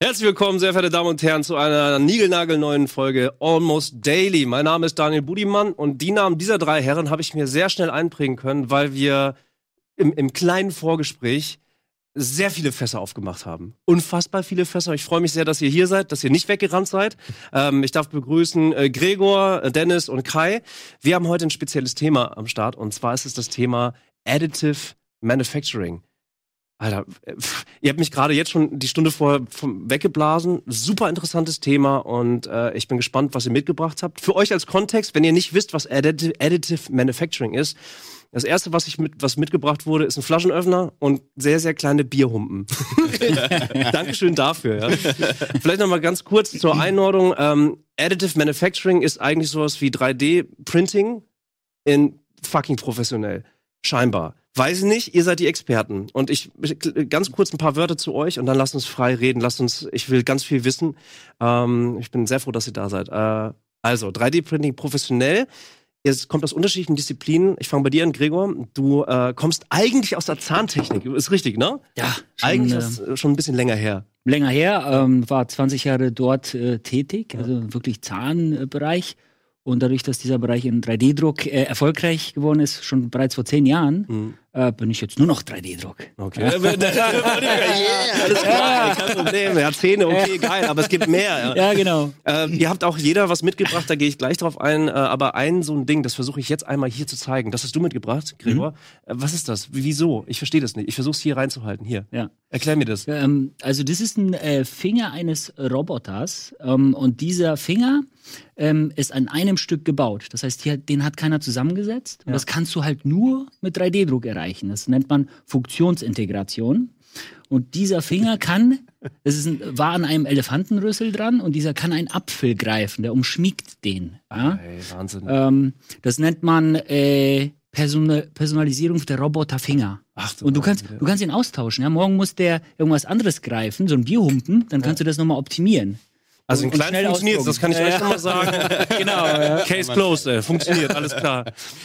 Herzlich willkommen, sehr verehrte Damen und Herren, zu einer niegelnagelneuen Folge Almost Daily. Mein Name ist Daniel Budimann und die Namen dieser drei Herren habe ich mir sehr schnell einprägen können, weil wir im, im kleinen Vorgespräch sehr viele Fässer aufgemacht haben. Unfassbar viele Fässer. Ich freue mich sehr, dass ihr hier seid, dass ihr nicht weggerannt seid. Ähm, ich darf begrüßen äh, Gregor, äh, Dennis und Kai. Wir haben heute ein spezielles Thema am Start und zwar ist es das Thema Additive Manufacturing. Alter, pff, ihr habt mich gerade jetzt schon die Stunde vorher weggeblasen. Super interessantes Thema und äh, ich bin gespannt, was ihr mitgebracht habt. Für euch als Kontext, wenn ihr nicht wisst, was Additive Manufacturing ist, das erste, was ich mit, was mitgebracht wurde, ist ein Flaschenöffner und sehr, sehr kleine Bierhumpen. Dankeschön dafür. Ja. Vielleicht noch mal ganz kurz zur Einordnung. Ähm, Additive Manufacturing ist eigentlich sowas wie 3D-Printing in fucking professionell. Scheinbar. Weiß ich nicht, ihr seid die Experten. Und ich ganz kurz ein paar Wörter zu euch und dann lasst uns frei reden. Lasst uns, ich will ganz viel wissen. Ähm, ich bin sehr froh, dass ihr da seid. Äh, also, 3D-Printing professionell. Es kommt aus unterschiedlichen Disziplinen. Ich fange bei dir an, Gregor. Du äh, kommst eigentlich aus der Zahntechnik. Ist richtig, ne? Ja, schon, eigentlich ist äh, schon ein bisschen länger her. Länger her, ähm, war 20 Jahre dort äh, tätig, also wirklich Zahnbereich. Und dadurch, dass dieser Bereich in 3D-Druck äh, erfolgreich geworden ist, schon bereits vor zehn Jahren, mhm. Äh, bin ich jetzt nur noch 3D-Druck. Okay. Yeah, alles klar, kein Problem. Ja, Zähne, okay, geil, aber es gibt mehr. Ja, ja genau. Ähm, ihr habt auch jeder was mitgebracht, da gehe ich gleich drauf ein. Äh, aber ein so ein Ding, das versuche ich jetzt einmal hier zu zeigen. Das hast du mitgebracht, Gregor. Mhm. Äh, was ist das? Wieso? Ich verstehe das nicht. Ich versuche es hier reinzuhalten. Hier. Ja. Erklär mir das. Ähm, also, das ist ein äh, Finger eines Roboters. Ähm, und dieser Finger ähm, ist an einem Stück gebaut. Das heißt, hier, den hat keiner zusammengesetzt. Und ja. das kannst du halt nur mit 3D-Druck erreichen. Das nennt man Funktionsintegration. Und dieser Finger kann, das ist ein, war an einem Elefantenrüssel dran und dieser kann einen Apfel greifen, der umschmiegt den. Ja? Hey, Wahnsinn. Ähm, das nennt man äh, Person Personalisierung der Roboterfinger. Ach, du und du kannst, du kannst ihn austauschen. Ja? Morgen muss der irgendwas anderes greifen, so ein Bierhumpen, dann kannst ja. du das nochmal optimieren. Also in klein funktioniert das kann ich euch schon mal sagen. genau. Ja. Case closed, äh, funktioniert, alles klar.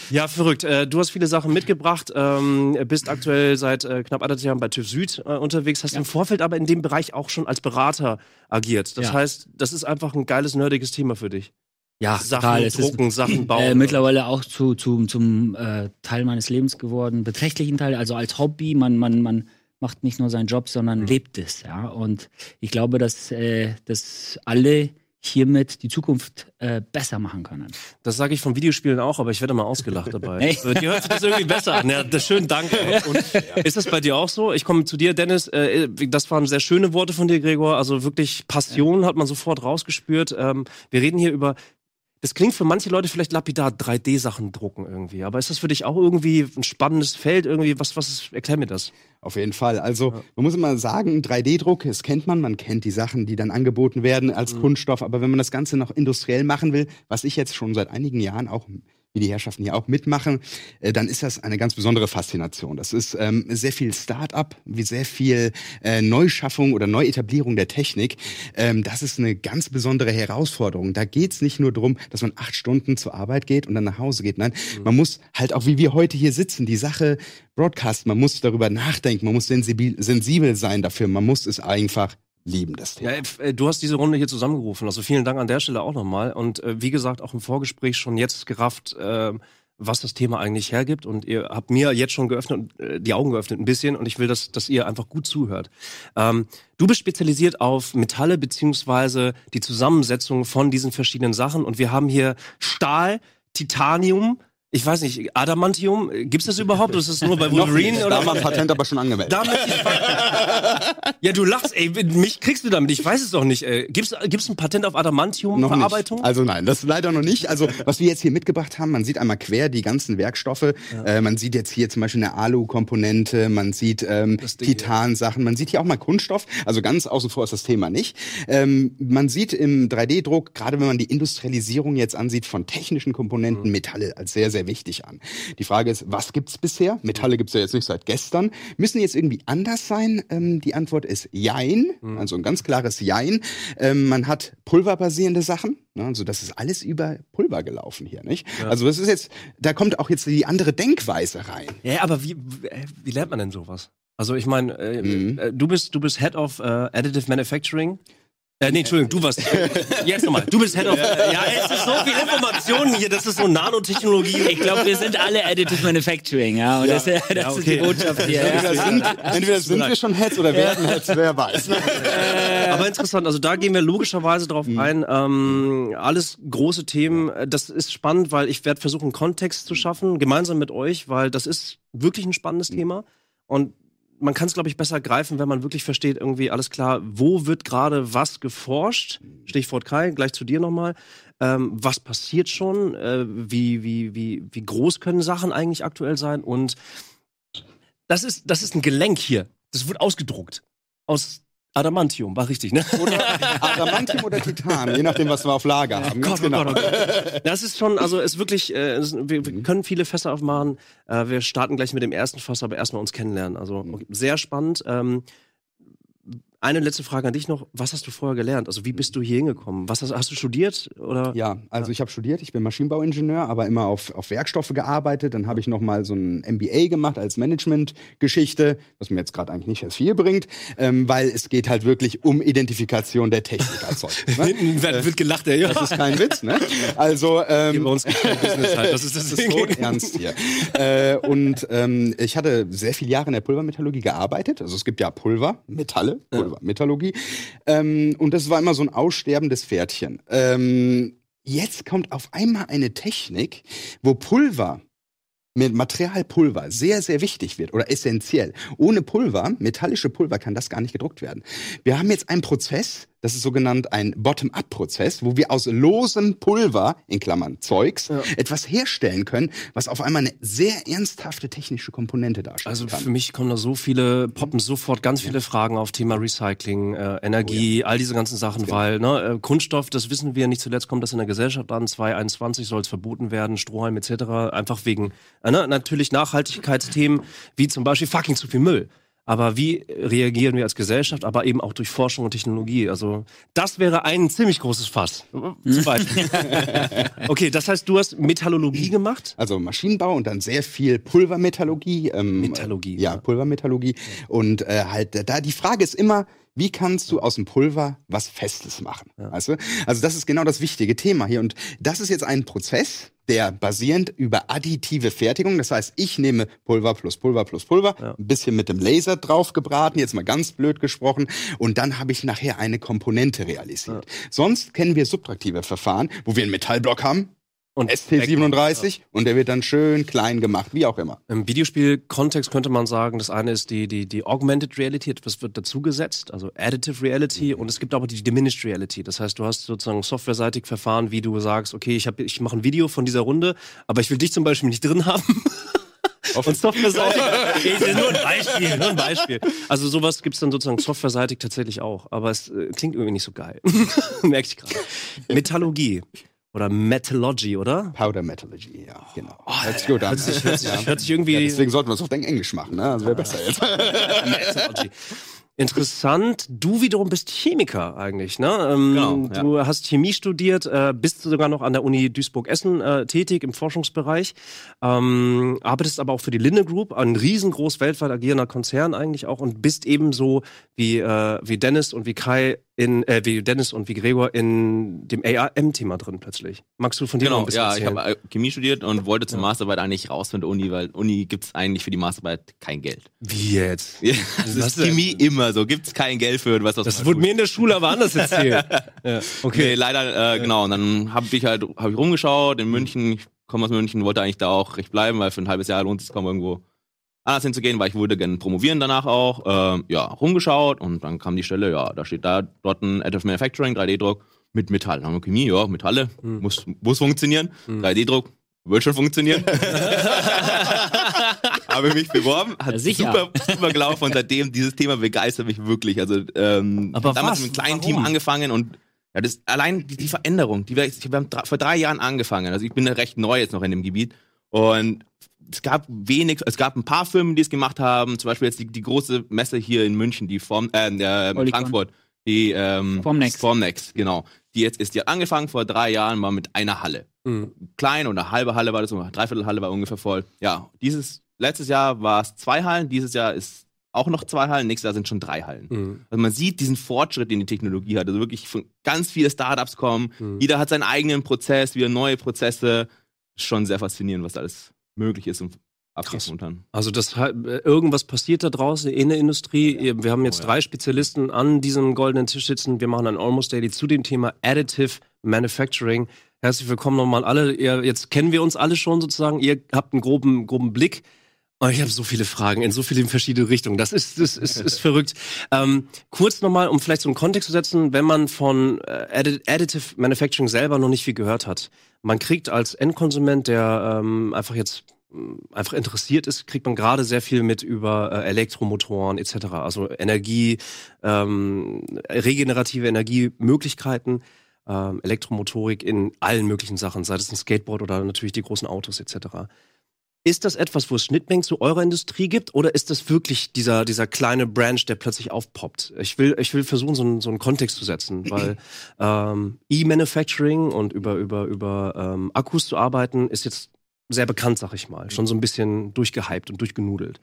Ja, verrückt. Äh, du hast viele Sachen mitgebracht, ähm, bist aktuell seit äh, knapp anderthalb Jahren bei TÜV Süd äh, unterwegs, hast ja. im Vorfeld aber in dem Bereich auch schon als Berater agiert. Das ja. heißt, das ist einfach ein geiles, nerdiges Thema für dich. Ja, Sachen total. drucken, ist, Sachen bauen. Äh, mittlerweile auch zu, zu, zum äh, Teil meines Lebens geworden, beträchtlichen Teil, also als Hobby. Man, man, man macht nicht nur seinen Job, sondern mhm. lebt es. Ja? Und ich glaube, dass, äh, dass alle hiermit die Zukunft äh, besser machen können. Das sage ich von Videospielen auch, aber ich werde mal ausgelacht dabei. Hey. Die hört sich das irgendwie besser an. Ja, das schön, danke. Und ist das bei dir auch so? Ich komme zu dir, Dennis. Äh, das waren sehr schöne Worte von dir, Gregor. Also wirklich Passion hat man sofort rausgespürt. Ähm, wir reden hier über das klingt für manche Leute vielleicht lapidar, 3D-Sachen drucken irgendwie. Aber ist das für dich auch irgendwie ein spannendes Feld? Irgendwie, was, was ist, erklär mir das. Auf jeden Fall. Also, ja. man muss immer sagen, 3D-Druck, das kennt man. Man kennt die Sachen, die dann angeboten werden als mhm. Kunststoff. Aber wenn man das Ganze noch industriell machen will, was ich jetzt schon seit einigen Jahren auch wie die Herrschaften hier auch mitmachen, äh, dann ist das eine ganz besondere Faszination. Das ist ähm, sehr viel Start-up, wie sehr viel äh, Neuschaffung oder Neuetablierung der Technik. Ähm, das ist eine ganz besondere Herausforderung. Da geht's nicht nur darum, dass man acht Stunden zur Arbeit geht und dann nach Hause geht. Nein, mhm. man muss halt auch, wie wir heute hier sitzen, die Sache broadcasten. Man muss darüber nachdenken, man muss sensibel, sensibel sein dafür. Man muss es einfach lieben das Thema. Ja, äh, du hast diese Runde hier zusammengerufen, also vielen Dank an der Stelle auch nochmal. Und äh, wie gesagt, auch im Vorgespräch schon jetzt gerafft, äh, was das Thema eigentlich hergibt. Und ihr habt mir jetzt schon geöffnet, äh, die Augen geöffnet ein bisschen und ich will, dass, dass ihr einfach gut zuhört. Ähm, du bist spezialisiert auf Metalle beziehungsweise die Zusammensetzung von diesen verschiedenen Sachen. Und wir haben hier Stahl, Titanium, ich weiß nicht, Adamantium, gibt's das überhaupt? Ist das nur bei Wolverine? oder? Da haben wir ein Patent aber schon angemeldet. Damit ja, du lachst, ey, mich kriegst du damit, ich weiß es doch nicht. Ey. Gibt's, gibt's ein Patent auf Adamantium-Verarbeitung? Also nein, das leider noch nicht. Also was wir jetzt hier mitgebracht haben, man sieht einmal quer die ganzen Werkstoffe. Ja. Äh, man sieht jetzt hier zum Beispiel eine Alu-Komponente, man sieht ähm, Titan-Sachen, man sieht hier auch mal Kunststoff. Also ganz außen vor ist das Thema nicht. Ähm, man sieht im 3D-Druck, gerade wenn man die Industrialisierung jetzt ansieht von technischen Komponenten, mhm. Metalle als sehr, sehr sehr wichtig an. Die Frage ist, was gibt's bisher? Metalle gibt's ja jetzt nicht seit gestern. Müssen jetzt irgendwie anders sein? Ähm, die Antwort ist Jein, mhm. also ein ganz klares Jein. Ähm, man hat pulverbasierende Sachen, Ne? Also das ist alles über Pulver gelaufen hier, nicht? Also das ist jetzt, da kommt auch jetzt die andere Denkweise rein. Ja, aber wie, wie, wie lernt man denn sowas? Also ich meine, äh, Mhm. äh, du bist du bist Head of äh, Additive Manufacturing. Äh, nee, Entschuldigung, du warst. Jetzt nochmal. Du bist Head of. Äh, ja, es ist so viel Informationen hier. Das ist so Nanotechnologie. Ich glaube, wir sind alle Additive Manufacturing, ja. Und das, das Ja, ist okay. die Botschaft hier. Entweder Ja. sind, entweder sind wir schon Heads oder werden Heads, wer weiß. Aber interessant, also da gehen wir logischerweise drauf ein. Ähm, alles große Themen. Äh, Das ist spannend, weil ich werde versuchen, Kontext zu schaffen, gemeinsam mit euch, weil das ist wirklich ein spannendes Thema. Und man kann es, glaube ich, besser greifen, wenn man wirklich versteht, irgendwie alles klar, wo wird gerade was geforscht? Stichwort Kai, gleich zu dir nochmal. Ähm, was passiert schon? Äh, wie, wie, wie, wie groß können Sachen eigentlich aktuell sein? Und das ist, das ist ein Gelenk hier. Das wird ausgedruckt. Aus Adamantium, war richtig, ne? Oder Adamantium oder Titan, je nachdem, was wir auf Lager haben. Gott, genau. Gott, Gott. Das ist schon, also ist wirklich, äh, es- wir, wir können viele Fässer aufmachen. Äh, wir starten gleich mit dem ersten Fass, aber erstmal uns kennenlernen. Also okay, sehr spannend. Ähm, eine letzte Frage an dich noch. Was hast du vorher gelernt? Also wie bist du hier hingekommen? Was hast, hast du studiert? Oder? Ja, also ich habe studiert, ich bin Maschinenbauingenieur, aber immer auf, auf Werkstoffe gearbeitet. Dann habe ich noch mal so ein MBA gemacht als Management-Geschichte, was mir jetzt gerade eigentlich nicht erst viel bringt, ähm, weil es geht halt wirklich um Identifikation der Technik als solches. Ne? Hinten wird, wird gelacht, ey. Ja. Das ist kein Witz, ne? Also Hier ähm, bei uns gibt kein Business halt. Das ist das, das ist tot ernst hier. äh, und ähm, ich hatte sehr viele Jahre in der Pulvermetallurgie gearbeitet. Also es gibt ja Pulver, Metalle, Pulvermetallurgie. Ähm, und das war immer so ein aussterbendes Pferdchen. Ähm, jetzt kommt auf einmal eine Technik, wo Pulver mit Materialpulver sehr, sehr wichtig wird oder essentiell. Ohne Pulver, metallische Pulver, kann das gar nicht gedruckt werden. Wir haben jetzt einen Prozess, das ist sogenannt ein Bottom-up-Prozess, wo wir aus losem Pulver, in Klammern Zeugs, Ja. etwas herstellen können, was auf einmal eine sehr ernsthafte technische Komponente darstellt. Also kann. für mich kommen da so viele, poppen sofort ganz viele Fragen auf Thema Recycling, äh, Energie, all diese ganzen Sachen, weil ne, äh, Kunststoff, das wissen wir, nicht zuletzt kommt das in der Gesellschaft an, 2021 soll es verboten werden, Strohhalm etc., einfach wegen äh, ne, natürlich Nachhaltigkeitsthemen, wie zum Beispiel fucking zu viel Müll. Aber wie reagieren wir als Gesellschaft, aber eben auch durch Forschung und Technologie? Also das wäre ein ziemlich großes Fass. Zu weit. okay, das heißt, du hast Metallurgie gemacht? Also Maschinenbau und dann sehr viel Pulvermetallurgie. Ähm, Metallurgie, Ja. Pulvermetallurgie. Und äh, halt, da die Frage ist immer, wie kannst du aus dem Pulver was Festes machen? Weißt du? Also das ist genau das wichtige Thema hier. Und das ist jetzt ein Prozess, der basierend über additive Fertigung, das heißt, ich nehme Pulver plus Pulver plus Pulver, ein bisschen mit dem Laser drauf gebraten, jetzt mal ganz blöd gesprochen, und dann habe ich nachher eine Komponente realisiert. Sonst kennen wir subtraktive Verfahren, wo wir einen Metallblock haben, Und ST37 und der wird dann schön klein gemacht, wie auch immer. Im Videospiel-Kontext könnte man sagen, das eine ist die, die, die Augmented Reality, etwas wird dazugesetzt, also Additive Reality, und es gibt aber die Diminished Reality. Das heißt, du hast sozusagen softwareseitig Verfahren, wie du sagst, okay, ich, hab, ich mache ein Video von dieser Runde, aber ich will dich zum Beispiel nicht drin haben. Und softwareseitig. Okay, nur ein Beispiel, nur ein Beispiel. Also sowas gibt's dann sozusagen softwareseitig tatsächlich auch. Aber es äh, klingt irgendwie nicht so geil. Merke ich gerade. Metallurgie. Oder Metallurgy, oder? Powder Metallurgy, ja, genau. hört sich gut an. Hört sich, hört sich, ja. hört sich irgendwie. Ja, deswegen sollten wir es auf Englisch machen, ne? Das wäre besser jetzt. Metallurgy. Interessant. Du wiederum bist Chemiker eigentlich, ne? Ähm, Genau, ja. Du hast Chemie studiert, äh, bist sogar noch an der Uni Duisburg-Essen äh, tätig im Forschungsbereich, ähm, arbeitest aber auch für die Linde Group, ein riesengroß weltweit agierender Konzern eigentlich auch und bist ebenso wie, äh, wie Dennis und wie Kai in, äh, wie Dennis und wie Gregor in dem ARM-Thema drin plötzlich. Magst du von dir noch ein Genau, bisschen ja, ich erzählen? habe Chemie studiert und wollte zur Masterarbeit eigentlich raus von der Uni, weil Uni gibt's eigentlich für die Masterarbeit kein Geld. wie jetzt? Ja, das Was ist denn? Chemie immer so, gibt's kein Geld für was Das wurde mir in der Schule aber anders erzählt. ja, Okay, leider, äh, genau. Und dann habe ich halt hab ich rumgeschaut in München. Ich komme aus München, wollte eigentlich da auch recht bleiben, weil für ein halbes Jahr lohnt es kaum irgendwo anders hinzugehen, weil ich würde gerne promovieren danach auch. Ähm, ja, rumgeschaut und dann kam die Stelle, ja, da steht da dort ein Additive Manufacturing, 3D-Druck mit Metall. Dann haben wir Chemie, ja, Metalle, muss, muss funktionieren. 3D-Druck, wird schon funktionieren. Habe mich beworben, hat Ja, super, super gelaufen und seitdem dieses Thema begeistert mich wirklich. Also ähm, Aber damals was? mit einem kleinen Warum? Team angefangen und ja, das allein die, die Veränderung, die wir, ich, wir haben vor drei Jahren angefangen. Also ich bin recht neu jetzt noch in dem Gebiet und es gab wenig, es gab ein paar Firmen, die es gemacht haben. Zum Beispiel jetzt die, die große Messe hier in München, die Form, äh, äh. Frankfurt, die ähm, Formnext. Formnext, genau. die jetzt ist. Die hat angefangen vor drei Jahren mal mit einer Halle. Mhm. Klein oder halbe Halle war das, dreiviertel Halle war ungefähr voll. Ja, dieses, letztes Jahr war es zwei Hallen, dieses Jahr ist auch noch zwei Hallen, nächstes Jahr sind schon drei Hallen. Mhm. Also man sieht diesen Fortschritt, den die Technologie hat. Also wirklich von ganz viele Startups kommen, Mhm. jeder hat seinen eigenen Prozess, wieder neue Prozesse. Schon sehr faszinierend, was alles möglich ist und Krass. Also das äh, irgendwas passiert da draußen in der Industrie. Wir haben jetzt Oh, ja. drei Spezialisten an diesem goldenen Tisch sitzen. Wir machen ein Almost Daily zu dem Thema Additive Manufacturing. Herzlich willkommen nochmal alle. Ihr, jetzt kennen wir uns alle schon sozusagen. Ihr habt einen groben, groben Blick. Oh, ich habe so viele Fragen in so viele verschiedene Richtungen. Das ist, das ist, ist verrückt. Ähm, kurz nochmal, um vielleicht so einen Kontext zu setzen, wenn man von äh, Addi- Additive Manufacturing selber noch nicht viel gehört hat. Man kriegt als Endkonsument, der ähm, einfach jetzt mh, einfach interessiert ist, kriegt man gerade sehr viel mit über äh, Elektromotoren etc. Also Energie, ähm, regenerative Energiemöglichkeiten, ähm, Elektromotorik in allen möglichen Sachen, sei es ein Skateboard oder natürlich die großen Autos etc. Ist das etwas, wo es Schnittmengen zu eurer Industrie gibt, oder ist das wirklich dieser, dieser kleine Branch, der plötzlich aufpoppt? Ich will, ich will versuchen, so einen, so einen Kontext zu setzen, weil ähm, E-Manufacturing und über, über, über ähm, Akkus zu arbeiten, ist jetzt sehr bekannt, sag ich mal. Schon so ein bisschen durchgehypt und durchgenudelt.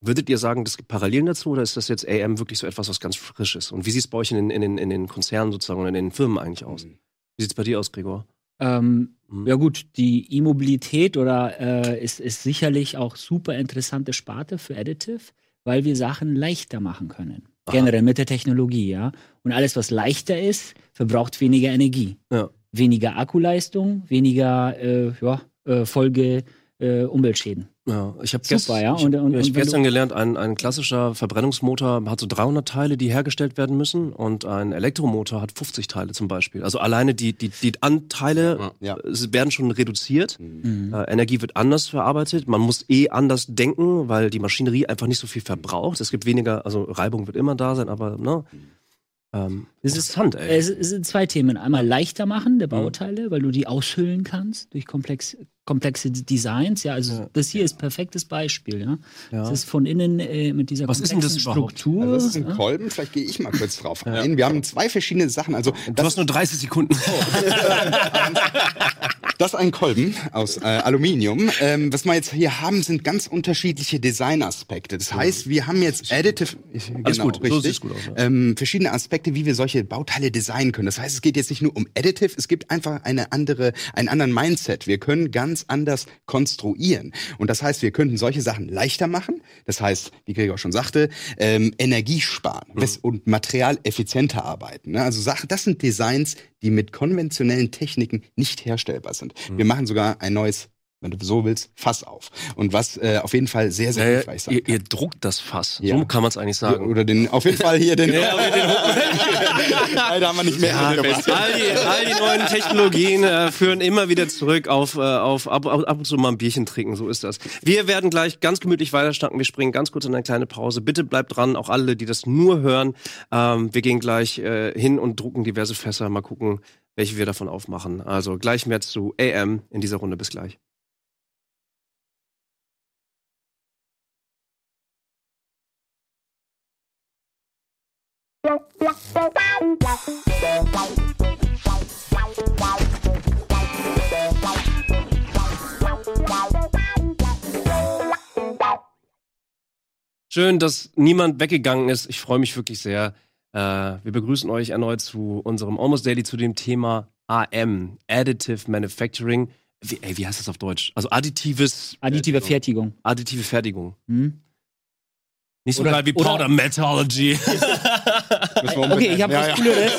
Würdet ihr sagen, das gibt Parallelen dazu oder ist das jetzt AM wirklich so etwas, was ganz frisch ist? Und wie sieht es bei euch in den, in, den, in den Konzernen sozusagen oder in den Firmen eigentlich aus? Wie sieht es bei dir aus, Gregor? Ähm, Mhm. ja gut, die E-Mobilität oder äh, ist, ist sicherlich auch super interessante Sparte für Additive, weil wir Sachen leichter machen können. Aha. Generell mit der Technologie, ja. Und alles, was leichter ist, verbraucht weniger Energie. Ja. Weniger Akkuleistung, weniger äh, ja, äh, Folge äh, Umweltschäden. Ja, ich habe Super, ja. Und- ja, ich gestern gelernt, ein, ein klassischer Verbrennungsmotor hat so 300 Teile, die hergestellt werden müssen, und ein Elektromotor hat 50 Teile zum Beispiel. Also alleine die, die, die Anteile Ja. äh, sie werden schon reduziert. Mhm. Äh, Energie wird anders verarbeitet. Man muss eh anders denken, weil die Maschinerie einfach nicht so viel verbraucht. Es gibt weniger, also Reibung wird immer da sein, aber ne. Ähm, Es ist- interessant, ey. Es, es sind zwei Themen. Einmal leichter machen der Bauteile, weil du die aushöhlen kannst durch komplex, komplexe Designs. Ja, also Ja. das hier ist perfektes Beispiel. Ja, Ja. es ist von innen äh, mit dieser Was ist denn das? Struktur. Also das ist ein ja. Kolben, vielleicht gehe ich mal kurz drauf ein. Wir haben zwei verschiedene Sachen. Also Du das, hast nur 30 Sekunden. das ist ein Kolben aus äh, Aluminium. Ähm, was wir jetzt hier haben, sind ganz unterschiedliche Designaspekte. Das heißt, wir haben jetzt Additive, ich, Alles genau, gut, so richtig, sieht's gut aus, ja. ähm, verschiedene Aspekte, wie wir solche Bauteile designen können. Das heißt, es geht jetzt nicht nur um Additive, es gibt einfach eine andere, einen anderen Mindset. Wir können ganz anders konstruieren. Und das heißt, wir könnten solche Sachen leichter machen. Das heißt, wie Gregor schon sagte, ähm, Energie sparen Mhm. und materialeffizienter arbeiten. Ne? Also Sachen, das sind Designs, die mit konventionellen Techniken nicht herstellbar sind. Mhm. Wir machen sogar ein neues, wenn du so willst, Fass auf. Und was äh, auf jeden Fall sehr, sehr hilfreich sein ihr, ihr druckt das Fass. Ja. So kann man es eigentlich sagen. Oder den, auf jeden Fall hier den. Ja, Leider haben wir nicht mehr Ja, all, die, all die neuen Technologien äh, führen immer wieder zurück auf, äh, auf ab, ab, und zu mal ein Bierchen trinken, so ist das. Wir werden gleich ganz gemütlich weiterstanken. Wir springen ganz kurz in eine kleine Pause. Bitte bleibt dran, auch alle, die das nur hören. Ähm, wir gehen gleich äh, hin und drucken diverse Fässer. Mal gucken, welche wir davon aufmachen. Also gleich mehr zu AM in dieser Runde. Bis gleich. Schön, dass niemand weggegangen ist. Ich freue mich wirklich sehr. Äh, wir begrüßen euch erneut zu unserem Almost Daily zu dem Thema AM, Additive Manufacturing. Wie, ey, wie heißt das auf Deutsch? Also additives, Additive Fertigung. additive Fertigung. Hm? Nicht so Oder- geil wie Powder Metallurgy. Okay, ich habe Ja, was ja. Cooleres.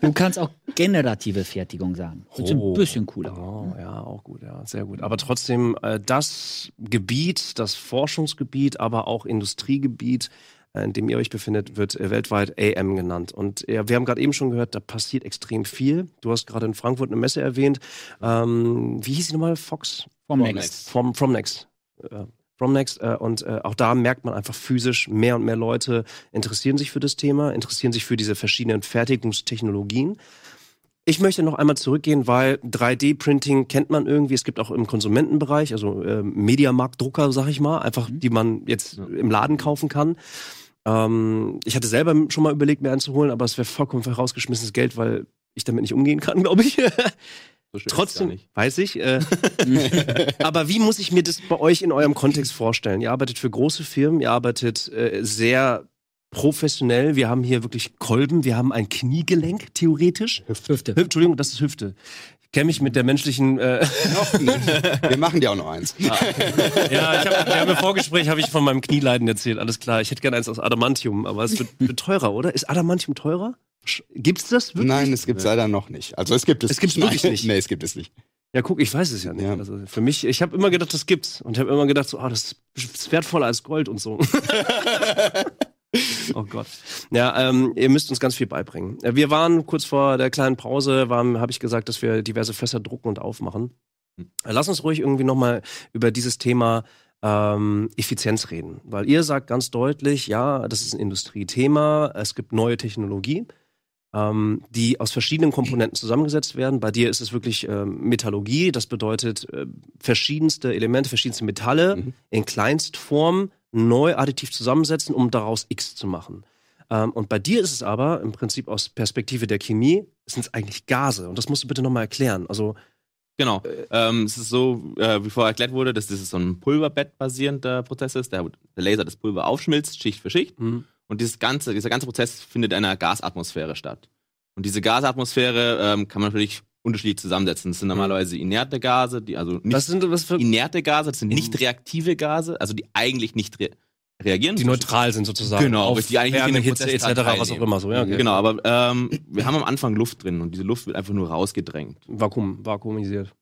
Du kannst auch generative Fertigung sagen. Das ist Oh. ein bisschen cooler. Oh, ja, auch gut, ja, sehr gut. Aber trotzdem, äh, das Gebiet, das Forschungsgebiet, aber auch Industriegebiet, äh, in dem ihr euch befindet, wird äh, weltweit AM genannt. Und wir haben gerade eben schon gehört, da passiert extrem viel. Du hast gerade in Frankfurt eine Messe erwähnt. Ähm, wie hieß sie nochmal? Fox? Vom From Next. From, from Next. Äh, From Next. Äh, und äh, auch da merkt man einfach physisch, mehr und mehr Leute interessieren sich für das Thema, interessieren sich für diese verschiedenen Fertigungstechnologien. Ich möchte noch einmal zurückgehen, weil 3D-Printing kennt man irgendwie. Es gibt auch im Konsumentenbereich, also äh, Mediamarktdrucker, sag ich mal, einfach, die man jetzt im Laden kaufen kann. Ähm, ich hatte selber schon mal überlegt, mir einen zu holen, aber es wäre vollkommen rausgeschmissenes Geld, weil ich damit nicht umgehen kann, glaube ich. So Trotzdem, nicht. weiß ich. Äh, aber wie muss ich mir das bei euch in eurem Kontext vorstellen? Ihr arbeitet für große Firmen, ihr arbeitet äh, sehr professionell. Wir haben hier wirklich Kolben, wir haben ein Kniegelenk, theoretisch. Hüfte. Hüfte, Entschuldigung, das ist Hüfte. Ich kenne mich mit der menschlichen. Äh, Noch nicht. Wir machen dir auch noch eins. ja, ich hab, wir haben im Vorgespräch habe ich von meinem Knieleiden erzählt. Alles klar. Ich hätte gerne eins aus Adamantium, aber es wird, wird teurer, oder? Ist Adamantium teurer? Sch- Gibt's das wirklich? Nein, es gibt es leider noch nicht. Also es gibt es. Es gibt's Nein, wirklich nicht. Nee, es gibt es nicht. Ja, guck, ich weiß es ja nicht. Ja. Also für mich, ich habe immer gedacht, das gibt's. Und ich habe immer gedacht, so, ah, das ist wertvoller als Gold und so. oh Gott. Ja, ähm, ihr müsst uns ganz viel beibringen. Äh, Wir waren kurz vor der kleinen Pause, habe ich gesagt, dass wir diverse Fässer drucken und aufmachen. Äh, Lass uns ruhig irgendwie nochmal über dieses Thema ähm, Effizienz reden. Weil ihr sagt ganz deutlich, ja, das ist ein Industriethema, es gibt neue Technologie ähm, die aus verschiedenen Komponenten zusammengesetzt werden. Bei dir ist es wirklich ähm, Metallurgie, das bedeutet äh, verschiedenste Elemente, verschiedenste Metalle Mhm. in Kleinstform neu additiv zusammensetzen, um daraus X zu machen. Ähm, und bei dir ist es aber im Prinzip aus Perspektive der Chemie, sind es eigentlich Gase. Und das musst du bitte nochmal erklären. Also, Genau. Ähm, es ist so, äh, wie vorher erklärt wurde, dass das so ein Pulverbett-basierender Prozess ist. Der, der Laser das Pulver aufschmilzt, Schicht für Schicht. hm, Und dieses ganze, dieser ganze Prozess findet in einer Gasatmosphäre statt. Und diese Gasatmosphäre ähm, kann man natürlich unterschiedlich zusammensetzen. Das sind normalerweise inerte Gase, die also nicht was sind was für inerte Gase, das sind nicht reaktive Gase, also die eigentlich nicht re reagieren. die neutral sind sozusagen. Genau, auf die eigentlich Wärme, Hitze etc., was auch immer so. Ja, okay. Genau, aber ähm, wir haben am Anfang Luft drin und diese Luft wird einfach nur rausgedrängt. Vakuum, vakuumisiert.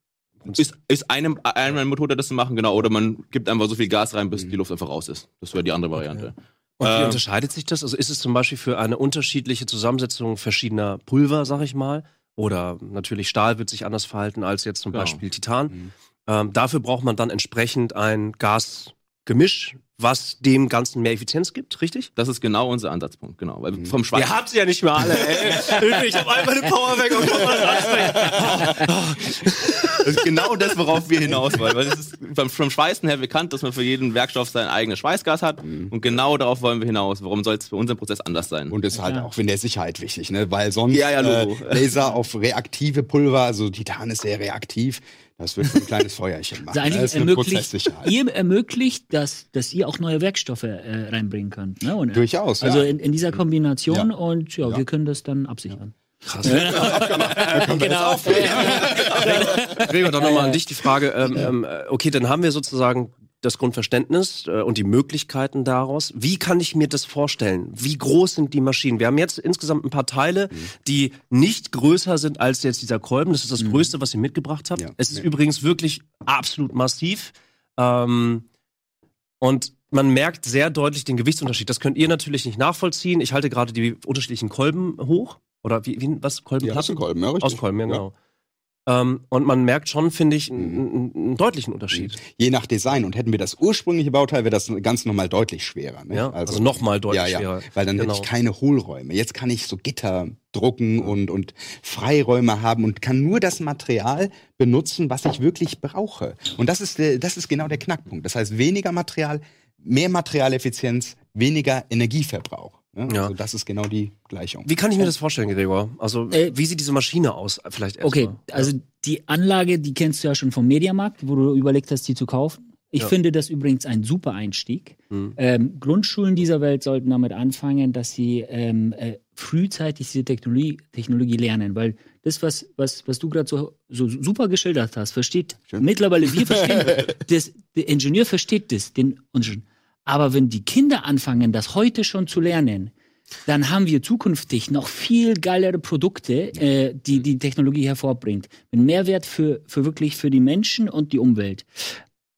Ist, ist eine, eine Methode, das zu machen, genau, oder man gibt einfach so viel Gas rein, bis die Luft einfach raus ist. Das wäre die andere Variante. Und wie Ähm, unterscheidet sich das? Also ist es zum Beispiel für eine unterschiedliche Zusammensetzung verschiedener Pulver, sag ich mal, oder natürlich Stahl wird sich anders verhalten als jetzt zum Genau. Beispiel Titan. Mhm. Ähm, dafür braucht man dann entsprechend ein Gasgemisch, was dem Ganzen mehr Effizienz gibt, richtig? Das ist genau unser Ansatzpunkt, genau. Weil vom Schweiß. Ihr habt sie ja nicht mehr alle, ey. ich hab einmal eine Power weg und was Das ist genau das, worauf wir hinaus wollen. Weil es ist vom, vom Schweißen her bekannt, dass man für jeden Werkstoff sein eigenes Schweißgas hat. Und genau darauf wollen wir hinaus. Warum soll es für unseren Prozess anders sein? Und ist halt Ja. auch in der Sicherheit wichtig, ne? Weil sonst Ja, ja, äh, Laser auf reaktive Pulver, also Titan ist sehr reaktiv, das wird ein kleines Feuerchen machen. Also das ist eine ermöglicht, Prozesssicherheit. ihr ermöglicht, dass, dass ihr auch neue Werkstoffe äh, reinbringen könnt. Ne? Und, Durchaus, Also ja. in, in dieser Kombination Ja. und ja, Ja. wir können das dann absichern. Krass. genau. Gregor, dann nochmal an dich die Frage. Ähm, ähm, äh, okay, dann haben wir sozusagen das Grundverständnis äh, und die Möglichkeiten daraus. Wie kann ich mir das vorstellen? Wie groß sind die Maschinen? Wir haben jetzt insgesamt ein paar Teile, die nicht größer sind als jetzt dieser Kolben. Das ist das Größte, was ihr mitgebracht habt. Ja. Es ist Ja. übrigens wirklich absolut massiv. Ähm, und man merkt sehr deutlich den Gewichtsunterschied. Das könnt ihr natürlich nicht nachvollziehen. Ich halte gerade die unterschiedlichen Kolben hoch. Oder wie, wie was? Die Kolbenplatten? Außenkolben, ja, richtig. Außenkolben, ja, genau. Ähm, und man merkt schon, finde ich, einen, einen deutlichen Unterschied. Je nach Design. Und hätten wir das ursprüngliche Bauteil, wäre das ganz normal deutlich schwerer. Ne? Ja, also nochmal deutlich ja, ja, schwerer. Weil dann Genau. hätte ich keine Hohlräume. Jetzt kann ich so Gitter drucken und, und Freiräume haben und kann nur das Material benutzen, was ich wirklich brauche. Und das ist, der, das ist genau der Knackpunkt. Das heißt, weniger Material, mehr Materialeffizienz, weniger Energieverbrauch. Ne? Ja. Also das ist genau die Gleichung. Wie kann ich mir das vorstellen, Gregor? Also, Äh, wie sieht diese Maschine aus? Vielleicht Okay, mal. also die Anlage, die kennst du ja schon vom Mediamarkt, wo du überlegt hast, die zu kaufen. Ich Ja. finde das übrigens ein super Einstieg. Hm. Ähm, Grundschulen dieser Welt sollten damit anfangen, dass sie ähm, äh, frühzeitig diese Technologie, Technologie lernen, weil das, was, was, was du gerade so, so super geschildert hast, versteht Schön. mittlerweile, wir verstehen das, der Ingenieur versteht das, den, schon. Aber wenn die Kinder anfangen, das heute schon zu lernen, dann haben wir zukünftig noch viel geilere Produkte, äh, die die Technologie hervorbringt. Mit Mehrwert für, für wirklich für die Menschen und die Umwelt.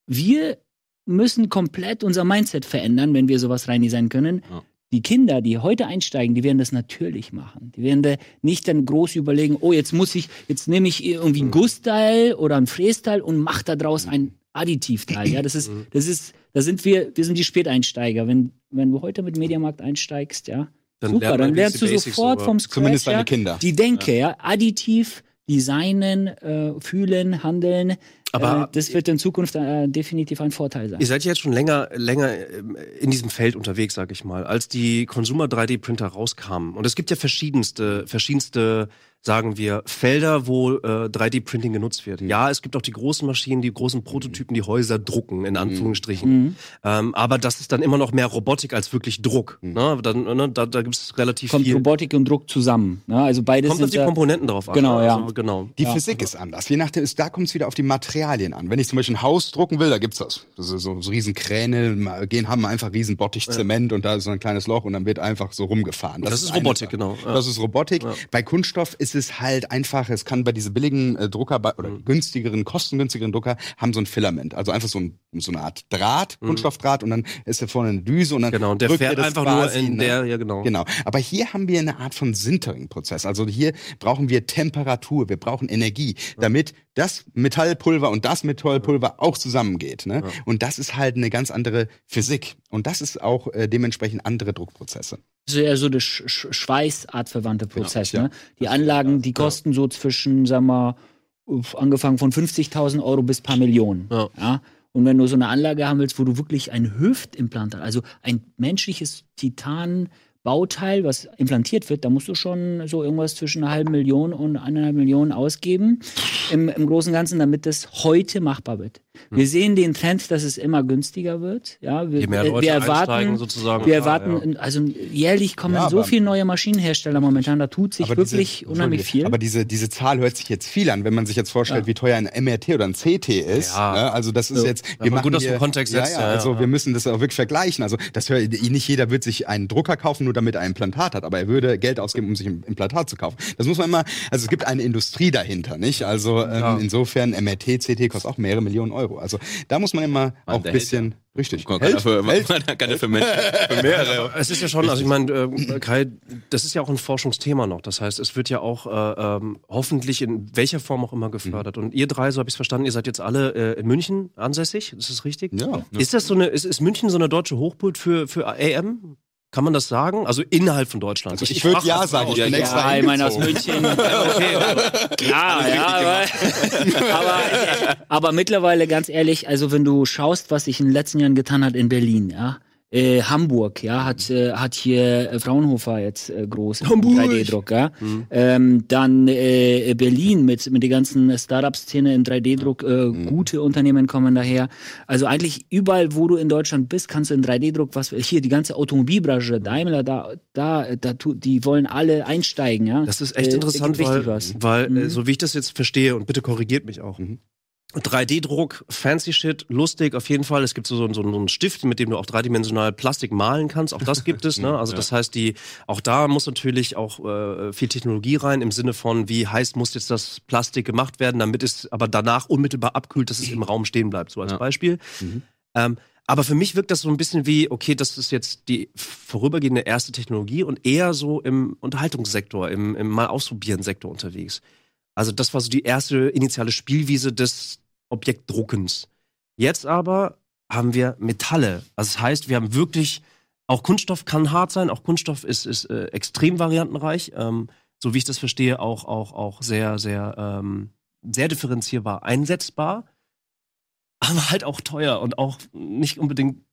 Wir müssen komplett unser Mindset verändern, wenn wir sowas reindesignen können. Ja. Die Kinder, die heute einsteigen, die werden das natürlich machen. Die werden da nicht dann groß überlegen, oh, jetzt muss ich, jetzt nehme ich irgendwie ein Gussteil oder ein Frästeil und mache da draus ein Additivteil. Ja, das ist, das ist, da sind wir, wir sind die Späteinsteiger. Wenn, wenn du heute mit Mediamarkt einsteigst, ja, Dann super, lernt dann lernst du sofort über- vom Scratch Zumindest deine ja, Kinder. die Denke, ja. additiv, designen, äh, fühlen, handeln. Aber- äh, das wird in Zukunft äh, definitiv ein Vorteil sein. Ihr seid ja jetzt schon länger, länger ähm, in diesem Feld unterwegs, sag ich mal, als die Consumer 3D-Printer rauskamen. Und es gibt ja verschiedenste, verschiedenste sagen wir, Felder, wo äh, 3D-Printing genutzt wird. Ja, es gibt auch die großen Maschinen, die großen Prototypen, die Häuser drucken, in Anführungsstrichen. Mhm. Ähm, aber das ist dann immer noch mehr Robotik als wirklich Druck. Ne? Dann, ne, da da gibt es relativ Kommt viel. Robotik und Druck zusammen. Ne? Also beides Kommt auf die Komponenten drauf an. Genau, ne? ja. Also, genau. Die Ja. Physik ist anders. Je nachdem, ist, da kommt es wieder auf die Materialien an. Wenn ich zum Beispiel ein Haus drucken will, da gibt's das. Das ist so, so riesen Kräne, gehen, haben einfach riesen Bottich Zement und da ist so ein kleines Loch und dann wird einfach so rumgefahren. Das ist eine Robotik, genau. Ja. Das ist Robotik. Bei Kunststoff ist es halt einfach, es kann bei diese billigen äh, Drucker bei, oder Mhm. günstigeren, kostengünstigeren Drucker haben so ein Filament. Also einfach so, ein, so eine Art Draht, Kunststoffdraht und dann ist da vorne eine Düse und dann Mhm. Genau, und der fährt das einfach nur in ne? der, ja genau. Genau. Aber hier haben wir eine Art von Sintering-Prozess. Also hier brauchen wir Temperatur, wir brauchen Energie, damit das Metallpulver und das Metallpulver auch zusammengeht. Ne? Und das ist halt eine ganz andere Physik. Und das ist auch äh, dementsprechend andere Druckprozesse. Das ist eher so der Sch Sch Schweißartverwandte Prozess. ja. Ne? Die Anlagen, die kosten so zwischen, sagen wir, uff, angefangen von 50.000 Euro bis paar Millionen. Ja. Und wenn du so eine Anlage haben willst, wo du wirklich ein Hüftimplantat, also ein menschliches Titan-Bauteil, was implantiert wird, da musst du schon so irgendwas zwischen einer halben Million und eineinhalb Millionen ausgeben im, im Großen und Ganzen, damit das heute machbar wird. Wir sehen den Trend, dass es immer günstiger wird. Ja, wir, Je mehr äh, Leute wir erwarten, sozusagen. wir erwarten, also jährlich kommen Ja, so viele neue Maschinenhersteller momentan, da tut sich wirklich diese, unheimlich viel. Aber diese, diese Zahl hört sich jetzt viel an, wenn man sich jetzt vorstellt, Ja. wie teuer ein MRT oder ein CT ist. Ja. Ne? Also das ist So. jetzt, Aber machen gut, dass du Kontext ja, setzt, ja, ja, ja, also ja. wir müssen das auch wirklich vergleichen. Also das hör, nicht jeder wird sich einen Drucker kaufen, nur damit er ein Implantat hat, aber er würde Geld ausgeben, um sich ein Implantat zu kaufen. Das muss man immer, also es gibt eine Industrie dahinter, nicht? Also ähm, insofern MRT, CT kostet auch mehrere Millionen Euro. Also da muss man immer auch ein bisschen richtig. Man kann ja für, man kann ja für Menschen, für mehrere. Es ist ja schon, also ich meine, äh, Kai, das ist ja auch ein Forschungsthema noch. Das heißt, es wird ja auch äh, ähm, hoffentlich in welcher Form auch immer gefördert. Und ihr drei, so habe ich es verstanden, ihr seid jetzt alle äh, in München ansässig. Ist das richtig? Ja. Ist das so eine, ist, ist München so eine deutsche Hochburg für, für AM? Kann man das sagen? Also innerhalb von Deutschland. Also ich würde frag ja sagen, ich bin Ja, extra ja, ich meine aus. München. Okay, Ja, ja, aber, aber, aber mittlerweile ganz ehrlich, also wenn du schaust, was sich in den letzten Jahren getan hat in Berlin, ja. Äh, Hamburg, ja, hat, äh, hat hier äh, Fraunhofer jetzt äh, groß im Hamburg. 3D-Druck, ja. Ähm, dann äh, Berlin mit, mit der ganzen Startup-Szene im 3D-Druck, äh, gute Unternehmen kommen daher. Also eigentlich überall, wo du in Deutschland bist, kannst du in 3D-Druck, was hier die ganze Automobilbranche, Daimler, da, da, da die wollen alle einsteigen, ja. Das ist echt Äh, interessant, weil, weil Mhm. äh, so wie ich das jetzt verstehe, und bitte korrigiert mich auch. 3D-Druck, fancy shit, lustig auf jeden Fall. Es gibt so, so, so einen Stift, mit dem du auch dreidimensional Plastik malen kannst. Auch das gibt es. Ne? Also das heißt, die, auch da muss natürlich auch äh, viel Technologie rein im Sinne von, wie heiß muss jetzt das Plastik gemacht werden, damit es aber danach unmittelbar abkühlt, dass es im Raum stehen bleibt. So als Ja. Beispiel. Ähm, aber für mich wirkt das so ein bisschen wie, okay, das ist jetzt die vorübergehende erste Technologie und eher so im Unterhaltungssektor, im, im mal ausprobieren Sektor unterwegs. Also das war so die erste initiale Spielwiese des Objektdruckens. Jetzt aber haben wir Metalle. Also das heißt, wir haben wirklich, auch Kunststoff kann hart sein, auch Kunststoff ist, ist äh, extrem variantenreich. Ähm, so wie ich das verstehe, auch, auch, auch sehr, sehr, ähm, sehr differenzierbar einsetzbar, aber halt auch teuer und auch nicht unbedingt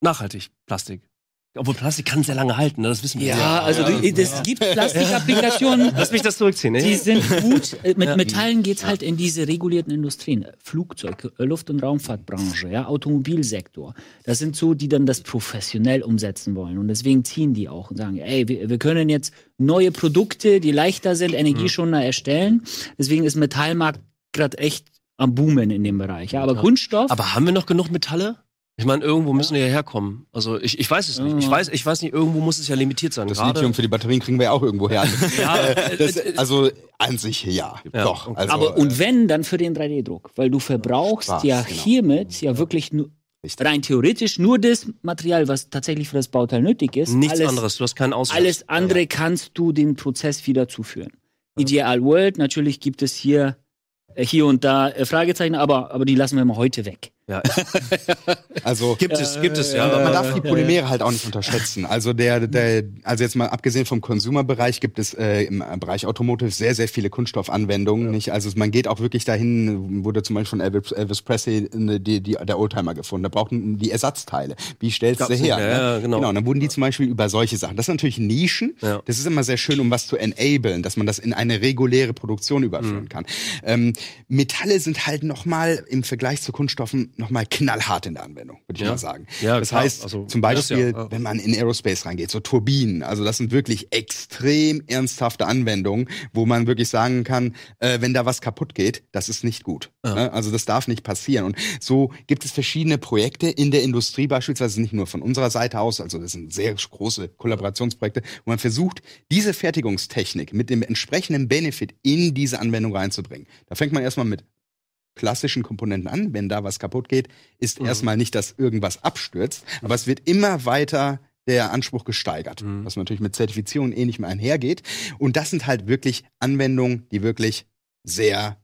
nachhaltig, Plastik. Obwohl Plastik kann sehr lange halten, ne? das wissen wir. Ja, also du, es gibt Plastikapplikationen, Lass mich das zurückziehen. Ne? die sind gut. Äh, Mit Ja. Metallen geht's halt in diese regulierten Industrien. Flugzeug, Luft- und Raumfahrtbranche, ja, Automobilsektor. Das sind so, die dann das professionell umsetzen wollen. Und deswegen ziehen die auch und sagen, ey, wir, wir können jetzt neue Produkte, die leichter sind, energieschonender erstellen. Deswegen ist Metallmarkt gerade echt am Boomen in dem Bereich. Ja, aber Ja. Kunststoff. Aber haben wir noch genug Metalle? Ich meine, irgendwo müssen die ja herkommen. Also ich, ich weiß es nicht. Ich Ja. weiß, ich weiß nicht, irgendwo muss es ja limitiert sein. Das Gerade- Lithium für die Batterien kriegen wir ja auch irgendwo her. Ja, Das, äh, also an sich ja, Ja, doch. okay. Also, aber und wenn, dann für den 3D-Druck. Weil du verbrauchst Spaß, ja genau. hiermit ja wirklich nur, Richtig. rein theoretisch nur das Material, was tatsächlich für das Bauteil nötig ist. nichts alles, anderes. Du hast keinen Ausweg. Alles andere kannst du den Prozess wieder zuführen. Ideal World, natürlich gibt es hier, äh, hier und da äh, Fragezeichen, aber, aber die lassen wir mal heute weg. Ja, Also gibt es, gibt es, ja. man Äh, darf die ja, Polymere halt auch nicht unterschätzen. Also der, der, also jetzt mal abgesehen vom Consumer-Bereich gibt es äh, im Bereich Automotive sehr, sehr viele Kunststoffanwendungen. Nicht? Also man geht auch wirklich dahin, wurde zum Beispiel von Elvis, Elvis Presley eine, die, die, der Oldtimer gefunden. Da brauchten die Ersatzteile. Wie stellst du her? nicht, ne? ja, ja, genau. genau. Und dann wurden die zum Beispiel über solche Sachen. Das sind natürlich Nischen. Ja. Das ist immer sehr schön, um was zu enablen, dass man das in eine reguläre Produktion überführen Mhm. kann. Ähm, Metalle sind halt nochmal im Vergleich zu Kunststoffen nochmal knallhart in der Anwendung, würde ich Ja. mal sagen. Ja, das klar. heißt, Also, zum Beispiel, ja. wenn man in Aerospace reingeht, so Turbinen, also das sind wirklich extrem ernsthafte Anwendungen, wo man wirklich sagen kann, äh, wenn da was kaputt geht, das ist nicht gut. Ne? Also das darf nicht passieren. Und so gibt es verschiedene Projekte in der Industrie beispielsweise, nicht nur von unserer Seite aus, also das sind sehr große Kollaborationsprojekte, wo man versucht, diese Fertigungstechnik mit dem entsprechenden Benefit in diese Anwendung reinzubringen. Da fängt man erstmal mit klassischen Komponenten an. Wenn da was kaputt geht, ist Mhm. erstmal nicht, dass irgendwas abstürzt, aber es wird immer weiter der Anspruch gesteigert, Mhm. was natürlich mit Zertifizierung eh nicht mehr einhergeht. Und das sind halt wirklich Anwendungen, die wirklich sehr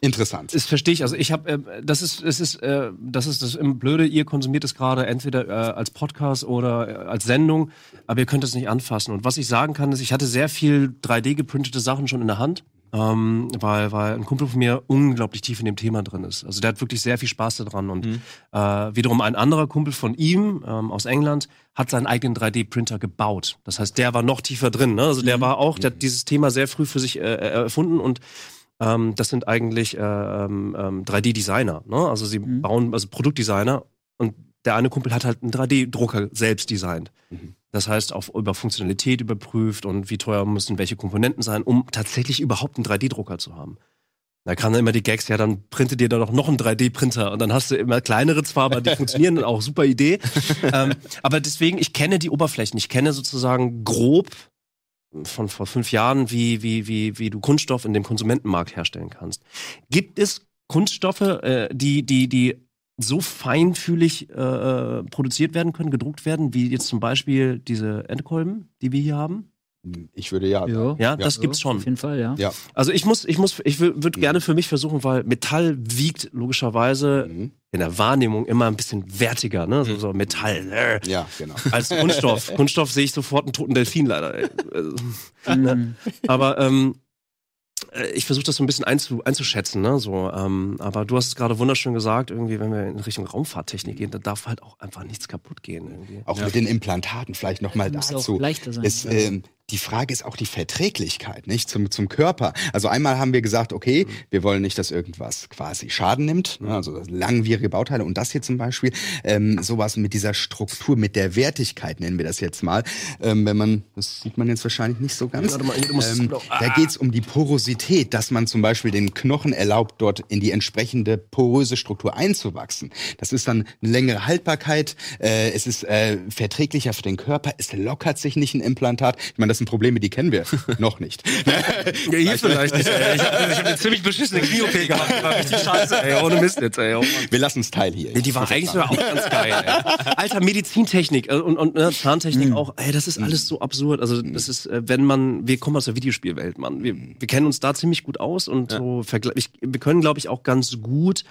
interessant sind. Das verstehe ich. Also ich habe, äh, das ist, es ist, äh, das ist das im Blöde. Ihr konsumiert es gerade entweder äh, als Podcast oder äh, als Sendung, aber ihr könnt es nicht anfassen. Und was ich sagen kann, ist, ich hatte sehr viel 3D geprintete Sachen schon in der Hand, ähm, weil, weil ein Kumpel von mir unglaublich tief in dem Thema drin ist. Also der hat wirklich sehr viel Spaß daran. Und äh, wiederum ein anderer Kumpel von ihm ähm, aus England hat seinen eigenen 3D-Printer gebaut. Das heißt, der war noch tiefer drin. Ne? Also der war auch, der hat dieses Thema sehr früh für sich äh, erfunden und ähm, das sind eigentlich äh, ähm, ähm, 3D-Designer. Ne? Also sie Mhm. bauen, also Produktdesigner und der eine Kumpel hat halt einen 3D-Drucker selbst designt. Mhm. Das heißt, auf, über Funktionalität überprüft und wie teuer müssen welche Komponenten sein, um tatsächlich überhaupt einen 3D-Drucker zu haben. Da kamen dann immer die Gags, ja, dann printet dir da doch noch einen 3D-Printer und dann hast du immer kleinere zwar, aber die funktionieren dann auch, super Idee. ähm, aber deswegen, ich kenne die Oberflächen, ich kenne sozusagen grob von vor fünf Jahren, wie, wie, wie, wie du Kunststoff in dem Konsumentenmarkt herstellen kannst. Gibt es Kunststoffe, äh, die, die, die so feinfühlig äh, produziert werden können, gedruckt werden, wie jetzt zum Beispiel diese Endkolben, die wir hier haben? Ich würde ja. Ja, Ja, das gibt's Auf schon. jeden Fall, ja. Ja. Also ich muss, ich muss, ich würde gerne für mich versuchen, weil Metall wiegt logischerweise Mhm. in der Wahrnehmung immer ein bisschen wertiger, ne? So, so Metall. Äh. Ja, genau. Als Kunststoff. Kunststoff sehe ich sofort einen toten Delfin leider. Äh, Mhm. Aber ähm, äh, ich versuche das so ein bisschen einzu, einzuschätzen, ne? So, ähm, aber du hast es gerade wunderschön gesagt, irgendwie, wenn wir in Richtung Raumfahrttechnik gehen, da darf halt auch einfach nichts kaputt gehen. Irgendwie. Auch mit den Implantaten vielleicht nochmal Muss auch dazu. leichter sein. Es, ähm, die Frage ist auch die Verträglichkeit, nicht? Zum, zum Körper. Also einmal haben wir gesagt, okay, wir wollen nicht, dass irgendwas quasi Schaden nimmt, ne? also langwierige Bauteile. Und das hier zum Beispiel, ähm, sowas mit dieser Struktur, mit der Wertigkeit nennen wir das jetzt mal. Ähm, wenn man, das sieht man jetzt wahrscheinlich nicht so ganz. Warte mal, Ähm, genau- da geht's um die Porosität, dass man zum Beispiel den Knochen erlaubt, dort in die entsprechende poröse Struktur einzuwachsen. Das ist dann eine längere Haltbarkeit, äh, es ist äh, verträglicher für den Körper, es lockert sich nicht ein Implantat. Ich meine, das sind Probleme, die kennen wir noch nicht. Ja, hier vielleicht nicht, ey. Ich habe hab eine ziemlich beschissene Knie-OP gehabt. Die war richtig scheiße, ey. Ohne Mist jetzt, ey. Oh. Wir lassen es teil hier. Nee, die war eigentlich sogar auch ganz geil. Ey. Alter, Medizintechnik äh, und, und ne, Zahntechnik auch. Ey, das ist alles so absurd. Also das ist, äh, wenn man, wir kommen aus der Videospielwelt, Mann. Wir, wir kennen uns da ziemlich gut aus und so vergle- ich, wir können, glaube ich, auch ganz gut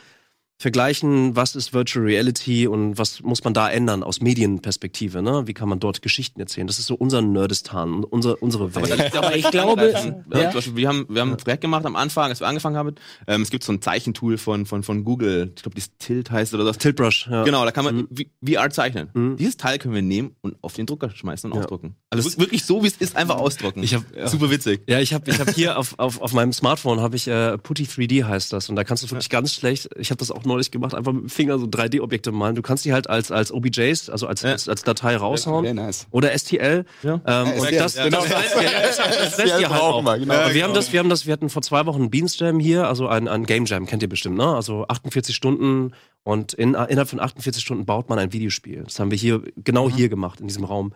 vergleichen, was ist Virtual Reality und was muss man da ändern aus Medienperspektive. Ne? Wie kann man dort Geschichten erzählen? Das ist so unser Nerdistan, unser, unsere Welt. Aber ich glaube, Ja, ja. Beispiel, wir haben, wir haben ein Projekt gemacht am Anfang, als wir angefangen haben. Ähm, es gibt so ein Zeichentool von, von, von Google. Ich glaube, das Tilt heißt oder das. Tiltbrush, ja. Genau, da kann man V- VR zeichnen. Mhm. Dieses Teil können wir nehmen und auf den Drucker schmeißen und Ja. ausdrucken. Also es ist wirklich so, wie es ist, einfach ausdrucken. Ich hab- Super witzig. Ja, ich habe ich hab hier auf, auf, auf meinem Smartphone habe ich äh, Putty 3D heißt das und da kannst du wirklich ganz schlecht, ich habe das auch neulich gemacht, einfach mit dem Finger so 3D-Objekte malen. Du kannst die halt als, als OBJs, also als, als, als Datei raushauen. Sehr nice. Oder STL. Ja. Ähm, Ja, und STL, das, genau. das, das, das halt auch. wir, genau. Wir haben das, wir haben das, wir hatten vor zwei Wochen einen Beans Jam hier, also ein, ein Game Jam, kennt ihr bestimmt, ne? Also 48 Stunden und in, innerhalb von 48 Stunden baut man ein Videospiel. Das haben wir hier, genau hier gemacht, in diesem Raum.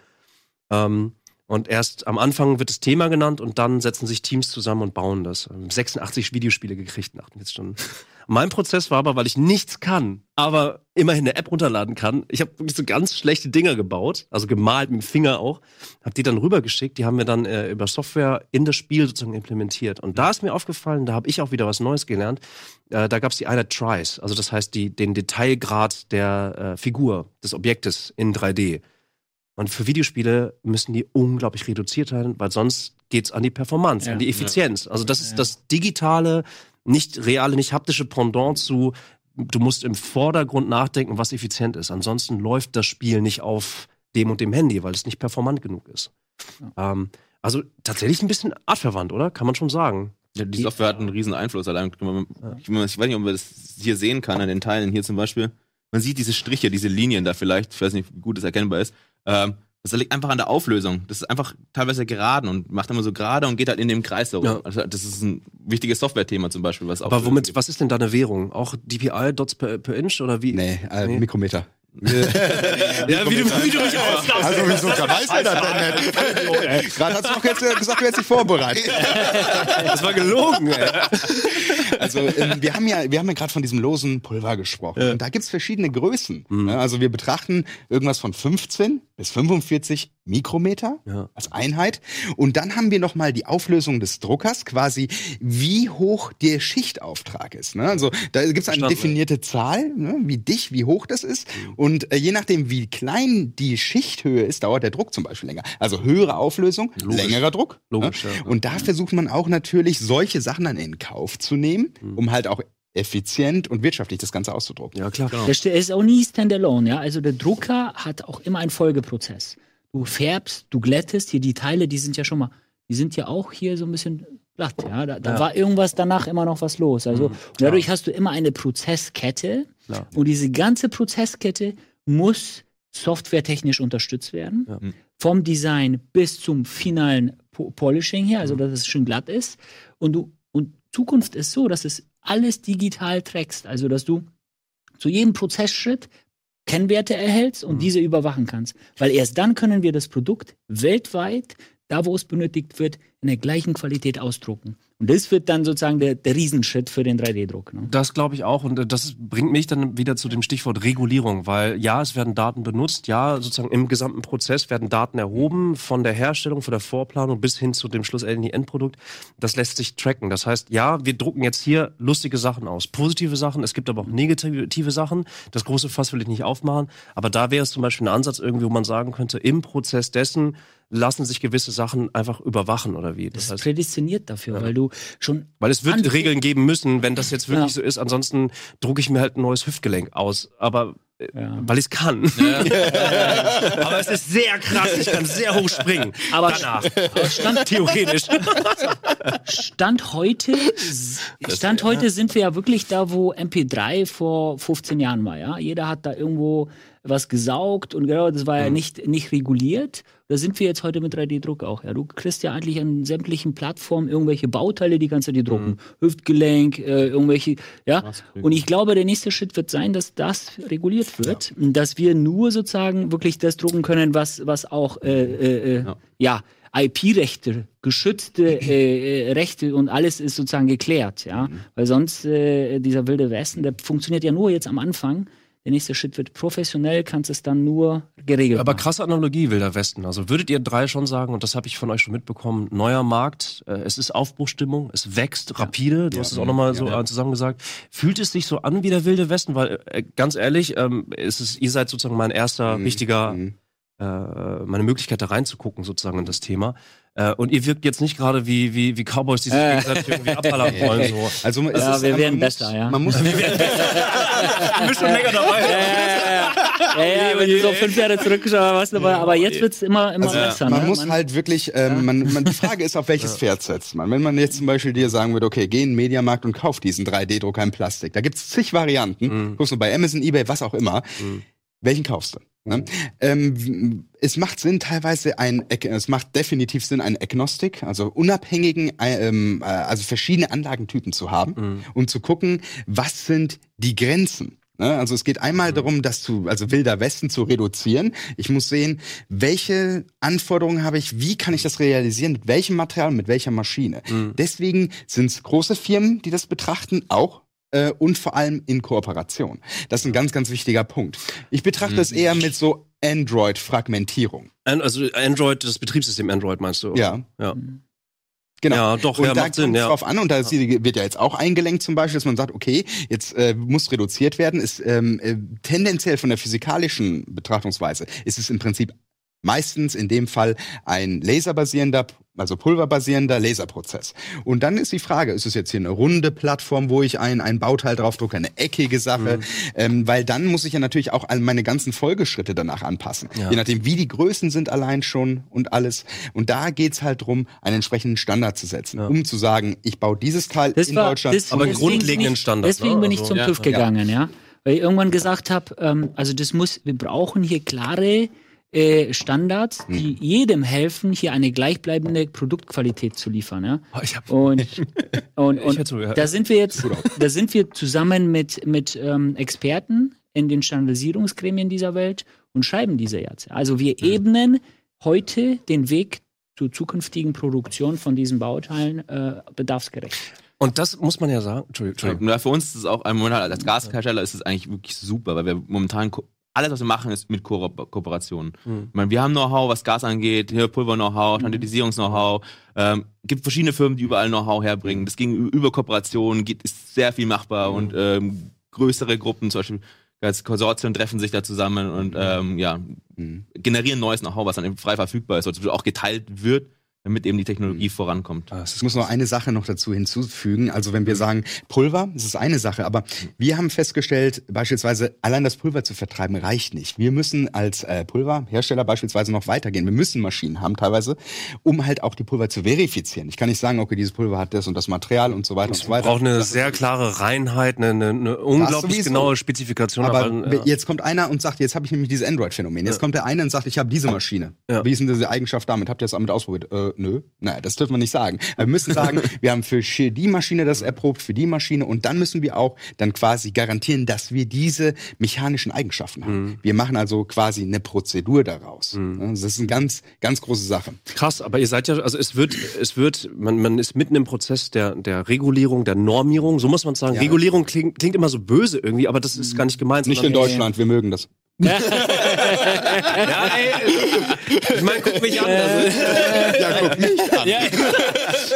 Ähm, Und erst am Anfang wird das Thema genannt und dann setzen sich Teams zusammen und bauen das. 86 Videospiele gekriegt in 48 Stunden. Mein Prozess war aber, weil ich nichts kann, aber immerhin eine App runterladen kann. Ich habe wirklich so ganz schlechte Dinger gebaut, also gemalt mit dem Finger auch, habe die dann rübergeschickt. Die haben wir dann äh, über Software in das Spiel sozusagen implementiert. Und da ist mir aufgefallen, da habe ich auch wieder was Neues gelernt. Äh, da gab es die Einheit Tries, also das heißt die, den Detailgrad der äh, Figur, des Objektes in 3D. Und für Videospiele müssen die unglaublich reduziert sein, weil sonst geht's an die Performance, Ja. an die Effizienz. Also das ist Ja. das digitale, nicht reale, nicht haptische Pendant zu, du musst im Vordergrund nachdenken, was effizient ist. Ansonsten läuft das Spiel nicht auf dem und dem Handy, weil es nicht performant genug ist. Ähm, also tatsächlich ein bisschen artverwandt, oder? Kann man schon sagen. Ja, die Software hat einen riesen Einfluss. Allein, ich, ich weiß nicht, ob man das hier sehen kann an den Teilen. Hier zum Beispiel. Man sieht diese Striche, diese Linien da vielleicht. Ich weiß nicht, wie gut es erkennbar ist. Ähm, das liegt einfach an der Auflösung. Das ist einfach teilweise geraden und macht immer so gerade und geht halt in dem Kreis so rum. Ja. Also das ist ein wichtiges Software-Thema zum Beispiel. Was auch Aber womit, was ist denn da eine Währung? Auch DPI, Dots per, per Inch oder wie? Nee, äh, Nee. Mikrometer. Ja, wie du, wie du mich ausgabst. Also wieso kann weiß er das denn nicht? Gerade hast du doch jetzt äh, gesagt, du hättest dich vorbereitet. Das war gelogen, ey. Also ähm, wir haben ja, wir haben ja gerade von diesem losen Pulver gesprochen. Und da gibt's verschiedene Größen. Ja, also wir betrachten irgendwas von 15 bis 45 Mikrometer Ja. als Einheit. Und dann haben wir noch mal die Auflösung des Druckers, quasi wie hoch der Schichtauftrag ist. Ne? Also da gibt's eine Verstanden. definierte Zahl, ne? wie dicht, wie hoch das ist. Und äh, je nachdem, wie klein die Schichthöhe ist, dauert der Druck zum Beispiel länger. Also höhere Auflösung, Logisch. längerer Druck. Logisch, ne? ja. Und da versucht man auch natürlich solche Sachen dann in Kauf zu nehmen, Mhm. um halt auch effizient und wirtschaftlich das Ganze auszudrucken. Ja, klar. Der st- ist auch nie standalone, ja. Also der Drucker hat auch immer einen Folgeprozess. Du färbst, du glättest, hier die Teile, die sind ja schon mal, die sind ja auch hier so ein bisschen glatt, ja. Da, da Ja. war irgendwas danach immer noch was los. Also Mhm, dadurch hast du immer eine Prozesskette Klar. und diese ganze Prozesskette muss softwaretechnisch unterstützt werden. Ja. Vom Design bis zum finalen po Polishing her, also dass es schön glatt ist. Und du, und Zukunft ist so, dass es alles digital trackst. Also dass du zu jedem Prozessschritt Kennwerte erhältst und diese überwachen kannst. Weil erst dann können wir das Produkt weltweit, da wo es benötigt wird, in der gleichen Qualität ausdrucken. Und das wird dann sozusagen der, der Riesenschritt für den 3D-Druck. Ne? Das glaube ich auch. Und äh, das bringt mich dann wieder zu dem Stichwort Regulierung, weil ja, es werden Daten benutzt, ja, sozusagen im gesamten Prozess werden Daten erhoben, von der Herstellung, von der Vorplanung bis hin zu dem schlussendlichen Endprodukt. Das lässt sich tracken. Das heißt, ja, wir drucken jetzt hier lustige Sachen aus, positive Sachen, es gibt aber auch negative Sachen. Das große Fass will ich nicht aufmachen, aber da wäre es zum Beispiel ein Ansatz irgendwie, wo man sagen könnte, im Prozess dessen lassen sich gewisse Sachen einfach überwachen oder wie. Das Das ist heißt, prädestiniert dafür, weil du schon weil es wird Regeln geben müssen, wenn das jetzt wirklich Ja. so ist. Ansonsten drucke ich mir halt ein neues Hüftgelenk aus. Aber äh, Ja. weil ich es kann. aber es ist sehr krass. Ich kann sehr hoch springen. Aber- danach. aber Stand, Theoretisch. Stand heute, Stand heute sind wir ja wirklich da, wo MP3 vor 15 Jahren war. Ja? Jeder hat da irgendwo was gesaugt und genau, das war ja nicht, nicht reguliert. Da sind wir jetzt heute mit 3D-Druck auch. Ja? Du kriegst ja eigentlich an sämtlichen Plattformen irgendwelche Bauteile, die kannst du dir drucken. Hüftgelenk, äh, irgendwelche, ja. Und ich glaube, der nächste Schritt wird sein, dass das reguliert wird. Und Dass wir nur sozusagen wirklich das drucken können, was, was auch, äh, äh, äh, Ja. ja, IP-Rechte, geschützte äh, äh, Rechte und alles ist sozusagen geklärt, ja. Weil sonst äh, dieser wilde Westen, der funktioniert ja nur jetzt am Anfang. Der nächste Schritt wird professionell, kannst es dann nur geregelt Aber machen. krasse Analogie, Wilder Westen. Also würdet ihr drei schon sagen, und das habe ich von euch schon mitbekommen, neuer Markt, äh, es ist Aufbruchstimmung, es wächst rapide, du hast es auch nochmal so Ja. äh, zusammen gesagt. Fühlt es sich so an wie der Wilde Westen? Weil, äh, ganz ehrlich, ähm, es ist, ihr seid sozusagen mein erster Mhm. richtiger Mhm. Äh, meine Möglichkeit da reinzugucken sozusagen in das Thema. Äh, und ihr wirkt jetzt nicht gerade wie, wie, wie Cowboys, die sich Äh. gegenseitig irgendwie abballern wollen. So. Also es Ja, ist, wir man werden muss, besser, ja. Man muss, Du bist schon länger dabei. ja, ja, ja, ja, wenn du so fünf Jahre zurückschaust, was dabei, aber jetzt wird's immer, immer Also, besser. man ne? muss halt wirklich, ähm, man, man, die Frage ist, auf welches Pferd setzt man. Wenn man jetzt zum Beispiel dir sagen würde, okay, geh in den Mediamarkt und kauf diesen 3D-Drucker in Plastik. Da gibt's zig Varianten. Mhm. Guckst du bei Amazon, Ebay, was auch immer. Mhm. Welchen kaufst du? Ne? Ähm, es macht Sinn, teilweise ein, es macht definitiv Sinn, einen Agnostik, also unabhängigen, äh, ähm, äh, also verschiedene Anlagentypen zu haben Mhm. und zu gucken, was sind die Grenzen. Ne? Also es geht einmal darum, das zu, also wilder Westen zu reduzieren. Ich muss sehen, welche Anforderungen habe ich, wie kann ich das realisieren, mit welchem Material, mit welcher Maschine. Deswegen sind es große Firmen, die das betrachten, auch äh, und vor allem in Kooperation. Das ist ein ganz, ganz wichtiger Punkt. Ich betrachte es eher mit so Android-Fragmentierung. An- Also Android, das Betriebssystem Android meinst du? Ja. Ja. Genau. Ja, doch, und ja, da macht Sinn, kommt's ja. drauf an, und da wird ja jetzt auch eingelenkt zum Beispiel, dass man sagt, okay, jetzt äh, muss reduziert werden, ist ähm, äh, tendenziell von der physikalischen Betrachtungsweise ist es im Prinzip meistens in dem Fall ein laserbasierender, also pulverbasierender Laserprozess. Und dann ist die Frage, ist es jetzt hier eine runde Plattform, wo ich ein, ein Bauteil draufdrucke, eine eckige Mhm. Sache, ähm, weil dann muss ich ja natürlich auch all meine ganzen Folgeschritte danach anpassen. Ja. Je nachdem, wie die Größen sind allein schon und alles. Und da geht's halt drum, einen entsprechenden Standard zu setzen, Ja. um zu sagen, ich baue dieses Teil Das in war, Deutschland. das- Aber grundlegenden Standard, Deswegen ne? bin ich Also- zum Ja. TÜV Ja. gegangen, ja. Weil ich irgendwann gesagt habe, ähm, also das muss, wir brauchen hier klare äh, Standards, die jedem helfen, hier eine gleichbleibende Produktqualität zu liefern, ja. Oh, Ich hab, Und, und, und so, da sind wir jetzt, da sind wir zusammen mit, mit ähm, Experten in den Standardisierungsgremien dieser Welt und schreiben diese jetzt. Also wir ebnen heute den Weg zur zukünftigen Produktion von diesen Bauteilen äh, bedarfsgerecht. und das muss man ja sagen. Entschuldigung. Entschuldigung. Ja, für uns ist es auch, ein momentan als Gashersteller ist es eigentlich wirklich super, weil wir momentan alles, was wir machen, ist mit Ko Kooperationen. Mhm. Ich meine, wir haben Know-how, was Gas angeht, Pulver-Know-how, Standardisierungs-Know-how. Ähm, gibt verschiedene Firmen, die überall Know-how herbringen. Das ging über Kooperationen, geht, ist sehr viel machbar und ähm, größere Gruppen, zum Beispiel als Konsortien treffen sich da zusammen und ähm, ja, Mhm. generieren neues Know-how, was dann eben frei verfügbar ist, oder auch geteilt wird, damit eben die Technologie vorankommt. Ah, es Ich muss noch eine Sache noch dazu hinzufügen. Also wenn wir sagen Pulver, das ist eine Sache, aber wir haben festgestellt, beispielsweise allein das Pulver zu vertreiben reicht nicht. Wir müssen als äh, Pulverhersteller beispielsweise noch weitergehen. Wir müssen Maschinen haben teilweise, um halt auch die Pulver zu verifizieren. Ich kann nicht sagen, okay, dieses Pulver hat das und das Material und so weiter und so weiter. braucht eine Das sehr klare Reinheit, eine, eine, eine unglaublich genaue Spezifikation. Aber ja. jetzt kommt einer und sagt, jetzt habe ich nämlich dieses Android-Phänomen. Jetzt Ja. kommt der eine und sagt, ich habe diese Maschine. Ja. Wie ist denn diese Eigenschaft damit? Habt ihr das damit ausprobiert? Äh, nö. Naja, das dürfen wir nicht sagen. Aber wir müssen sagen, wir haben für die Maschine das erprobt, für die Maschine und dann müssen wir auch dann quasi garantieren, dass wir diese mechanischen Eigenschaften haben. Mhm. Wir machen also quasi eine Prozedur daraus. Das ist eine ganz, ganz große Sache. Krass, aber ihr seid ja, also es wird, es wird, man, man ist mitten im Prozess der, der Regulierung, der Normierung, so muss man sagen. Ja. Regulierung klingt, klingt immer so böse irgendwie, aber das ist gar nicht gemeint. Nicht in Deutschland, wir mögen das. Ja, ey, ich meine, guck mich an. Also, Ja, guck mich an. ja.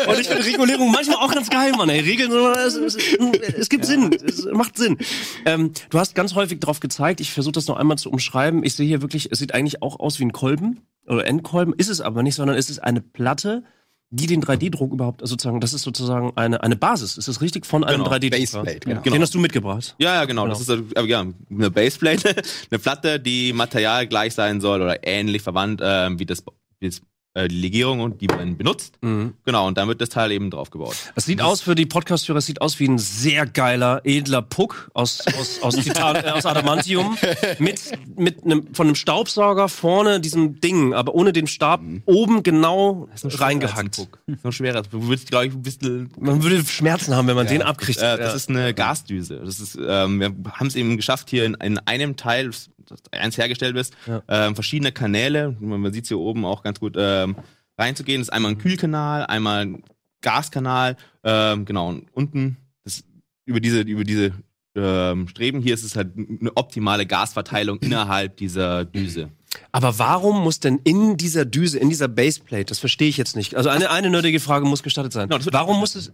Und ich finde Regulierung manchmal auch ganz geil, Mann. Ey, Regeln, es, es, es gibt Sinn, es macht Sinn. Ähm, du hast ganz häufig drauf gezeigt, ich versuche das noch einmal zu umschreiben. Ich sehe hier wirklich, es sieht eigentlich auch aus wie ein Kolben oder Endkolben, ist es aber nicht, sondern es ist eine Platte, die den 3D-Druck überhaupt, also sozusagen, das ist sozusagen eine, eine Basis. Ist das richtig von einem Genau, 3D-Drucker? Baseplate, genau. Den hast du mitgebracht. Ja, ja, genau. Das ist äh, ja, eine Baseplate, eine Platte, die Material gleich sein soll oder ähnlich verwandt ähm, wie das, wie das äh, die Legierung und die man benutzt. Mhm. Genau, und dann wird das Teil eben draufgebaut. Es sieht aus für die Podcast-Hörer, es sieht aus wie ein sehr geiler, edler Puck aus, aus, aus, Titan, äh, aus Adamantium mit, mit einem, von einem Staubsauger vorne diesem Ding, aber ohne den Stab oben genau reingehackt. So schwerer. Du würdest, glaube ich, ein bisschen. Man würde Schmerzen haben, wenn man den abkriegt. Äh, das ist eine Gasdüse. Das ist, ähm, wir haben es eben geschafft, hier in, in einem Teil, das eins hergestellt ist, Ja. ähm, verschiedene Kanäle, man sieht es hier oben auch ganz gut, ähm, reinzugehen. Das ist einmal ein Kühlkanal, einmal ein Gaskanal, ähm, genau, und unten, das, über diese, über diese ähm, Streben hier ist es halt eine optimale Gasverteilung innerhalb dieser Düse. aber warum muss denn in dieser Düse, in dieser Baseplate, das verstehe ich jetzt nicht. Also eine, eine nerdige Frage muss gestattet sein. Genau, warum muss es,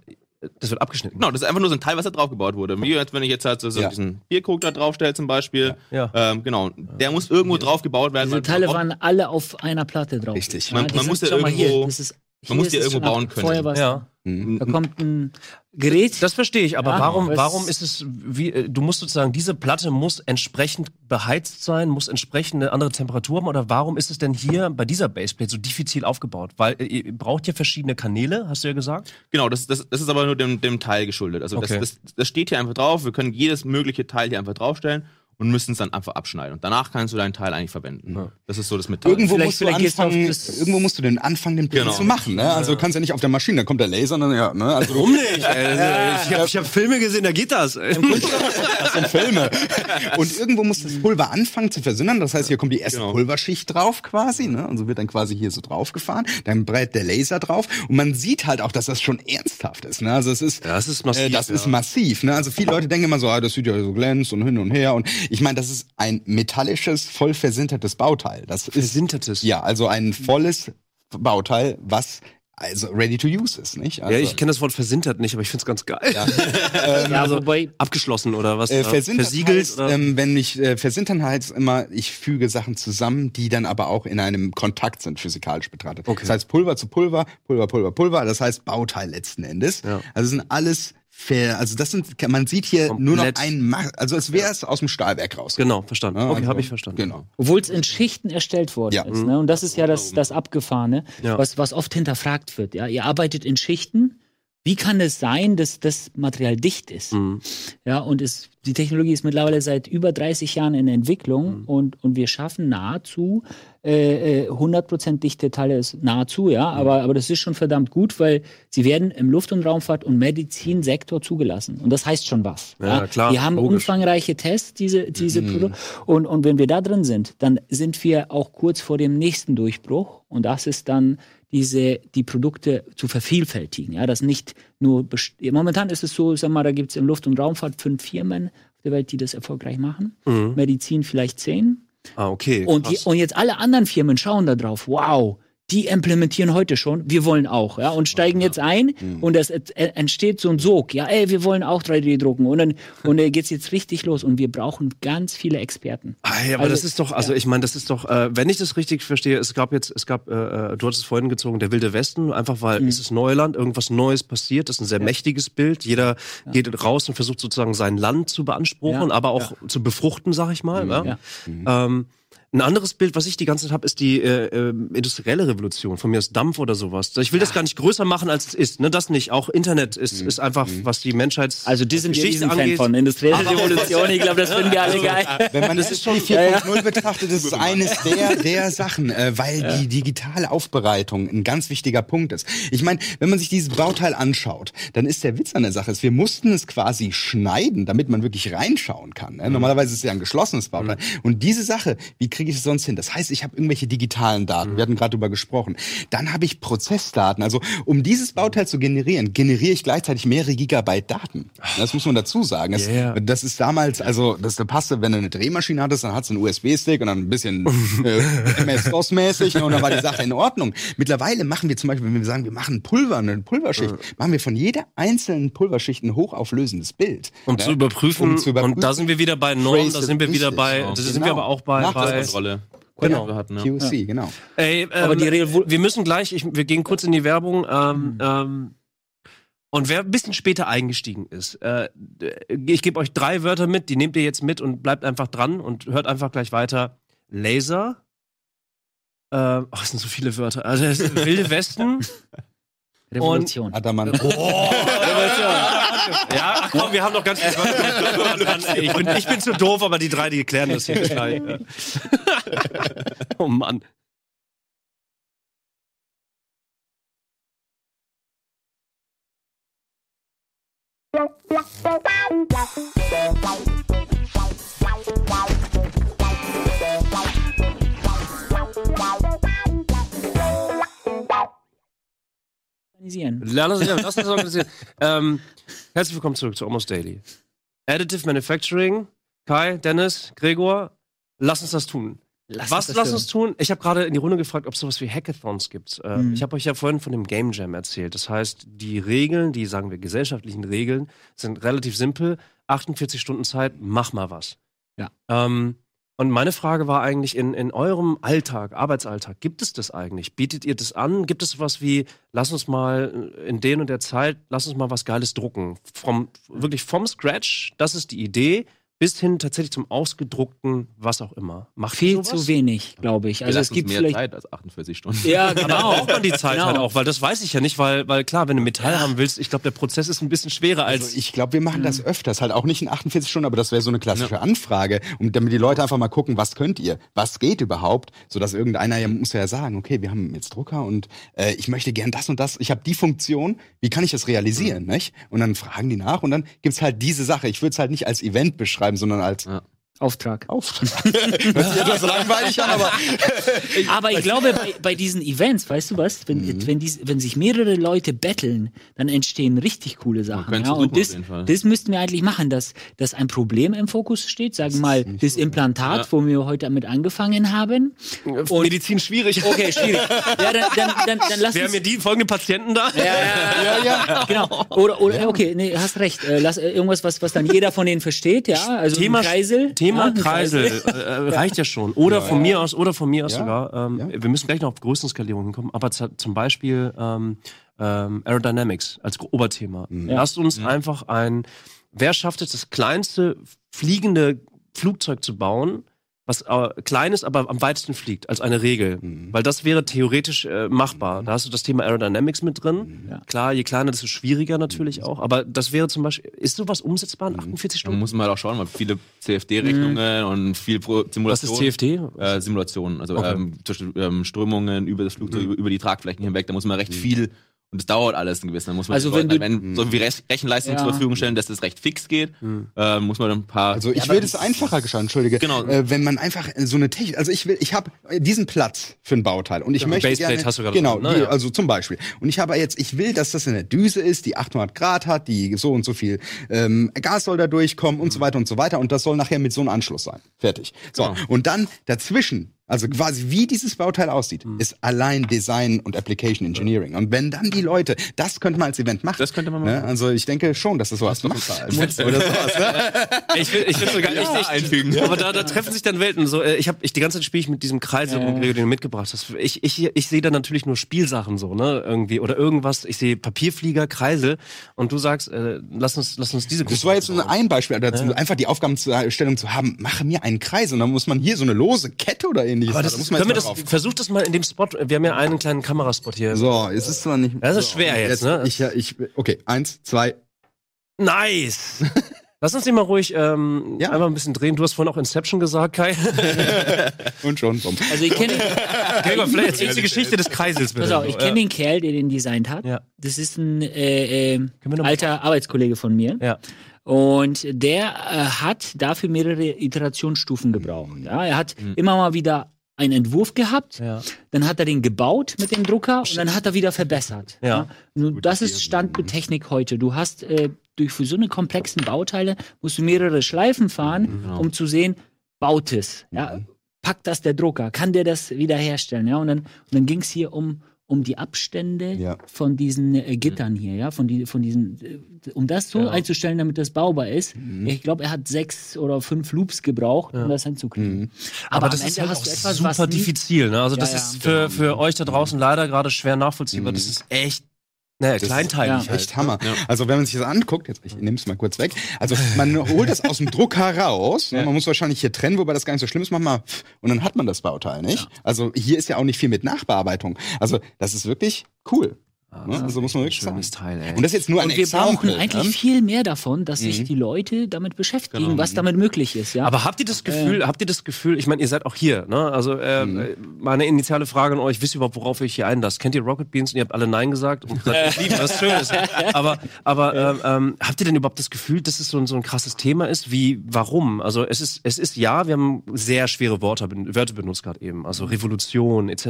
das wird abgeschnitten. Genau, das ist einfach nur so ein Teil, was da draufgebaut wurde. Wie jetzt, wenn ich jetzt halt so, so Ja. diesen Bierkrug da draufstelle zum Beispiel. Ja. Ähm, genau, der muss irgendwo draufgebaut werden. Diese Teile waren alle auf einer Platte drauf. Richtig. Man- man muss ja hier, irgendwo- das ist, man muss hier die irgendwo bauen können. Vorher was, Ja. Mhm. Da kommt ein Gerät. Das verstehe ich, aber Ja, warum, warum ist es, wie, äh, du musst sozusagen, diese Platte muss entsprechend beheizt sein, muss entsprechend eine andere Temperatur haben, oder warum ist es denn hier bei dieser Baseplate so diffizil aufgebaut? Weil äh, ihr braucht ja verschiedene Kanäle, hast du ja gesagt. Genau, das, das, das ist aber nur dem, dem Teil geschuldet. Also Okay. das, das, das steht hier einfach drauf. Wir können jedes mögliche Teil hier einfach draufstellen und müssen es dann einfach abschneiden. Und danach kannst du deinen Teil eigentlich verwenden. Ja. Das ist so das Metall. Irgendwo Vielleicht- musst, du anfangen, irgendwo musst du den Anfang, den Genau. zu machen. Ne? Also du kannst ja nicht auf der Maschine, dann kommt der Laser und dann, ja, ne? Also Warum nicht? Also, ich habe ich hab Filme gesehen, da geht das. ey. Das sind Filme. Und irgendwo muss das Pulver anfangen zu versündern. Das heißt, hier kommt die erste Genau. Pulverschicht drauf quasi. Ne? Und so wird dann quasi hier so draufgefahren. Dann brät der Laser drauf. Und man sieht halt auch, dass das schon ernsthaft ist. Ne? Also es ist, Ja, das ist massiv, Äh, das ja. ist massiv. Ne? Also viele Leute denken immer so, ah, das sieht ja so glänzt und hin und her. Und ich meine, das ist ein metallisches, voll versintertes Bauteil. Das ist Versintertes? Ja, also ein volles Bauteil, was also ready to use ist, nicht? Also, Ja, ich kenne das Wort versintert nicht, aber ich find's ganz geil. Ja, wobei, Abgeschlossen oder was? Äh, Ja, versintert Versiegelt? heißt, oder? ähm, wenn ich äh, versintern heißt immer, ich füge Sachen zusammen, die dann aber auch in einem Kontakt sind, physikalisch betrachtet. Okay. Das heißt Pulver zu Pulver, Pulver, Pulver, Pulver, das heißt Bauteil letzten Endes. Ja. Also sind alles fair, also das sind, man sieht hier nur noch Komplett. ein, Ma also es wäre es aus dem Stahlwerk raus. genau, verstanden. Ja, Okay, also, habe ich verstanden. Genau. obwohl es in Schichten erstellt worden Ja. ist. Ne? Und das ist ja das, das Abgefahrene, Ja. was, was oft hinterfragt wird. Ja? Ihr arbeitet in Schichten. Wie kann es sein, dass das Material dicht ist? Mhm. Ja, und es, die Technologie ist mittlerweile seit über 30 Jahren in Entwicklung Mhm. und, und wir schaffen nahezu äh, äh, 100% dichte Teile, ist nahezu, ja, Mhm. aber, aber das ist schon verdammt gut, weil sie werden im Luft- und Raumfahrt- und Medizinsektor zugelassen. Und das heißt schon was. Ja, klar, Wir haben logisch. umfangreiche Tests, diese, diese Produkte. Und, und wenn wir da drin sind, dann sind wir auch kurz vor dem nächsten Durchbruch. Und das ist dann diese, die Produkte zu vervielfältigen. Ja, das nicht nur, momentan ist es so, sag mal, da gibt es in Luft- und Raumfahrt fünf Firmen auf der Welt, die das erfolgreich machen. Mhm. Medizin vielleicht zehn. Ah, okay. Und, die, und jetzt alle anderen Firmen schauen da drauf. Wow, die implementieren heute schon. Wir wollen auch, ja, und steigen jetzt ein Mhm. und es ent- entsteht so ein Sog. Ja, ey, wir wollen auch 3D drucken und dann und dann geht's jetzt richtig los und wir brauchen ganz viele Experten. Ah, ja, aber Also, das ist doch, also ich meine, das ist doch, äh, wenn ich das richtig verstehe, es gab jetzt, es gab, äh, äh, du hattest es vorhin gezogen, der Wilde Westen, einfach weil Mhm. es ist Neuland, irgendwas Neues passiert, das ist ein sehr mächtiges Bild. Jeder geht raus und versucht sozusagen sein Land zu beanspruchen, Ja. aber auch zu befruchten, sag ich mal. Ja. Ja. Ähm, ein anderes Bild, was ich die ganze Zeit habe, ist die äh, äh, industrielle Revolution. Von mir ist Dampf oder sowas. Ich will das gar nicht größer machen, als es ist. Ne, das nicht. Auch Internet ist, ist einfach, was die Menschheits Also die sind Geschichte riesen Fan angeht. von industrielle Revolution. Ich glaube, das finden wir alle geil. Wenn man das ist schon 4.0 betrachtet, ist es eines der, der Sachen, äh, weil die digitale Aufbereitung ein ganz wichtiger Punkt ist. Ich meine, wenn man sich dieses Bauteil anschaut, dann ist der Witz an der Sache, ist, wir mussten es quasi schneiden, damit man wirklich reinschauen kann. Ne? Normalerweise ist es ja ein geschlossenes Bauteil. Und diese Sache, wie kriege ich es sonst hin? Das heißt, ich habe irgendwelche digitalen Daten. Wir hatten gerade drüber gesprochen. Dann habe ich Prozessdaten. Also um dieses Bauteil zu generieren, generiere ich gleichzeitig mehrere Gigabyte Daten. Das muss man dazu sagen. Das, Yeah. das ist damals, also das da passte, wenn du eine Drehmaschine hattest, dann hattest du einen USB-Stick und dann ein bisschen äh, MS-DOS-mäßig und dann war die Sache in Ordnung. Mittlerweile machen wir zum Beispiel, wenn wir sagen, wir machen Pulver, eine Pulverschicht, machen wir von jeder einzelnen Pulverschicht ein hochauflösendes Bild. um ne? zu überprüfen. Um zu überprüfen. Und da sind wir wieder bei Norm, da sind wir wieder bei, ja. da sind Genau. wir aber auch bei, bei Nachweiskontrolle. Genau. Wir hatten, ja. QC, genau. Ey, ähm, Aber die Revo- wir müssen gleich, ich, wir gehen kurz in die Werbung. Ähm, ähm, und wer ein bisschen später eingestiegen ist, äh, ich gebe euch drei Wörter mit, die nehmt ihr jetzt mit und bleibt einfach dran und hört einfach gleich weiter. Laser. Äh, oh, es sind so viele Wörter. Also es ist Wilde Westen. Revolution. Adamant. Ja, ach komm, wir haben noch ganz dran. Ey, ich, bin, ich bin zu doof, aber die drei, die klären das hier gleich. Ja. oh Mann. Organisieren. Lass uns, lass uns organisieren. ähm, herzlich willkommen zurück zu Almost Daily. Additive Manufacturing, Kai, Dennis, Gregor, lass uns das tun. Lass Was das lass tun. uns tun? Ich habe gerade in die Runde gefragt, ob es sowas wie Hackathons gibt. Äh, Mhm. Ich habe euch ja vorhin von dem Game Jam erzählt. Das heißt, die Regeln, die sagen wir gesellschaftlichen Regeln, sind relativ simpel. 48 Stunden Zeit, mach mal was. Ja. Ähm, und meine Frage war eigentlich in, in eurem Alltag, Arbeitsalltag, gibt es das eigentlich? Bietet ihr das an? Gibt es was wie, lass uns mal in den und der Zeit, lass uns mal was Geiles drucken? Vom, wirklich vom Scratch, das ist die Idee. Bis hin tatsächlich zum ausgedruckten, was auch immer. Macht Viel zu wenig, glaube ich. Also es gibt mehr vielleicht. Zeit als 48 Stunden. Ja, Aber genau. braucht man die Zeit Genau. halt auch, weil das weiß ich ja nicht, weil, weil klar, wenn du Metall haben willst, ich glaube, der Prozess ist ein bisschen schwerer als. Also ich glaube, wir machen das öfters, halt auch nicht in 48 Stunden, aber das wäre so eine klassische Anfrage, um damit die Leute einfach mal gucken, was könnt ihr, was geht überhaupt, so dass irgendeiner ja muss ja sagen, okay, wir haben jetzt Drucker und äh, ich möchte gern das und das, ich habe die Funktion, wie kann ich das realisieren, nicht? Und dann fragen die nach und dann gibt's halt diese Sache. Ich würde es halt nicht als Event beschreiben, sondern als Ja. Auftrag. Auftrag. Hört sich etwas langweilig an, aber Aber ich glaube, bei, bei diesen Events, weißt du was, wenn, Mhm. wenn, dies, wenn sich mehrere Leute betteln, dann entstehen richtig coole Sachen. Ja? Und das, auf jeden Fall. das müssten wir eigentlich machen, dass, dass ein Problem im Fokus steht. Sagen wir mal, das Implantat, Ja. wo wir heute damit angefangen haben. Und Medizin schwierig. Okay, schwierig. Ja, dann, dann, dann, dann lass Wir uns haben hier die folgenden Patienten da. ja, ja, ja, genau. Oder, oder okay, nee, hast recht. Äh, lass äh, irgendwas, was, was dann jeder von denen versteht, ja. Also Thema Kreisel. Thema ja, ein Kreisel äh, äh, reicht ja schon. Oder von mir aus, oder von mir aus Ja. sogar. Ähm, Ja. Wir müssen gleich noch auf Größenskalierung hinkommen, aber zum Beispiel ähm, ähm, Aerodynamics als Oberthema. Lasst uns einfach ein, wer schafft es, das kleinste fliegende Flugzeug zu bauen, was äh, klein ist, aber am weitesten fliegt, als eine Regel. Weil das wäre theoretisch äh, machbar. Da hast du das Thema Aerodynamics mit drin. Ja. Klar, je kleiner, desto schwieriger natürlich auch. Aber das wäre zum Beispiel, ist sowas umsetzbar in 48 Da Stunden? muss man halt auch schauen, weil viele CFD-Rechnungen und viel Pro Was ist CFD? Äh, Simulationen, also Okay. ähm, ähm, Strömungen über das Flugzeug, über, über die Tragflächen hinweg, da muss man recht viel und das dauert alles ein gewissen. Dann muss man Also wenn Leuten, du- wenn so wie Rech- Rechenleistung Ja. zur Verfügung stellen, dass das recht fix geht, äh, muss man dann ein paar. Also ich aber würde es einfacher gestalten, entschuldige. Genau. Äh, wenn man einfach so eine Technik, also ich will, ich habe diesen Platz für ein Bauteil und ich Ja, möchte Baseplate gerne, hast du gerade genau, ne? die, Ja. also zum Beispiel. Und ich habe jetzt, ich will, dass das in der Düse ist, die 800 Grad hat, die so und so viel ähm, Gas soll da durchkommen und so weiter und so weiter und das soll nachher mit so einem Anschluss sein. Fertig. So Genau. und dann dazwischen. Also quasi wie dieses Bauteil aussieht, Hm. ist allein Design und Application Engineering. Und wenn dann die Leute, das könnte man als Event machen. Das könnte man Ne? machen. Also ich denke schon, dass das sowas machbar ist. Oder sowas, ne? Ich will, ich will sogar echt, echt einfügen. Aber da, da treffen sich dann Welten. So, äh, ich habe, ich die ganze Zeit spiele ich mit diesem Kreisel rum, Gregor, den du mitgebracht hast. Ich, ich, ich sehe da natürlich nur Spielsachen so, ne, irgendwie oder irgendwas. Ich sehe Papierflieger, Kreisel und du sagst, äh, lass uns, lass uns diese. Das war jetzt nur ein Beispiel dazu, einfach die Aufgabenstellung zu haben, mache mir einen Kreis und dann muss man hier so eine lose Kette oder ähnliches. Aber da das, man können wir jetzt das, versuch das mal in dem Spot. Wir haben ja einen kleinen Kameraspot hier. So, es ist zwar nicht. Das ist so, schwer jetzt, ne? Ich, ich, okay, eins, zwei. Nice. Lass uns den mal ruhig ähm, Ja. einfach ein bisschen drehen. Du hast vorhin auch Inception gesagt, Kai. Und schon. Bumm. Also ich kenne Gregor, vielleicht erzählst die Geschichte des Kreisels bitte. Pass auf, ich Ja. kenne den Kerl, der den designt hat. Ja. Das ist ein äh, äh, alter Arbeitskollege von mir. Ja. Und der äh, hat dafür mehrere Iterationsstufen gebraucht. Ja, er hat immer mal wieder einen Entwurf gehabt, Ja. dann hat er den gebaut mit dem Drucker und dann hat er wieder verbessert. Ja. Nun, das ist Stand mit Technik heute. Du hast äh, durch für so eine komplexen Bauteile musst du mehrere Schleifen fahren, um zu sehen, baut es. Ja, packt das der Drucker, kann der das wiederherstellen? Ja, und dann, und dann ging es hier um um die Abstände Ja. von diesen äh, Gittern hier, ja, von, die, von diesen, äh, um das so einzustellen, damit das baubar ist. Ich glaube, er hat sechs oder fünf Loops gebraucht, um das hinzukriegen. Aber, am das Ende ist halt hast auch du etwas, super diffizil. Ne? Also das Ja, ist ja. für, für euch da draußen leider gerade schwer nachvollziehbar. Das ist echt naja, kleinteilig. ja. halt. Echt Hammer. Also wenn man sich das anguckt, jetzt ich nehme es mal kurz weg. Also man holt das aus dem Drucker raus. ne? Man muss wahrscheinlich hier trennen, wobei das gar nicht so schlimm ist. Manchmal und dann hat man das Bauteil, nicht? Also hier ist ja auch nicht viel mit Nachbearbeitung. Also das ist wirklich cool. Ne? Also muss man wirklich sagen. Schönes Teil, ey. Und das ist jetzt nur ein Und wir Exempel. brauchen eigentlich ne? viel mehr davon, dass sich die Leute damit beschäftigen, was damit möglich ist. Ja? Aber habt ihr das Gefühl, habt ihr das Gefühl, ich meine, ihr seid auch hier, ne? Also äh, Mhm. äh, meine initiale Frage an euch, wisst ihr überhaupt, worauf ich hier einlasse? Kennt ihr Rocket Beans und ihr habt alle Nein gesagt und gesagt, lieben, was schön ist. Aber, aber ähm, ähm, habt ihr denn überhaupt das Gefühl, dass es so ein, so ein krasses Thema ist? Wie, warum? Also es ist, es ist ja, wir haben sehr schwere Wörter, Wörter benutzt gerade eben, also Revolution etc.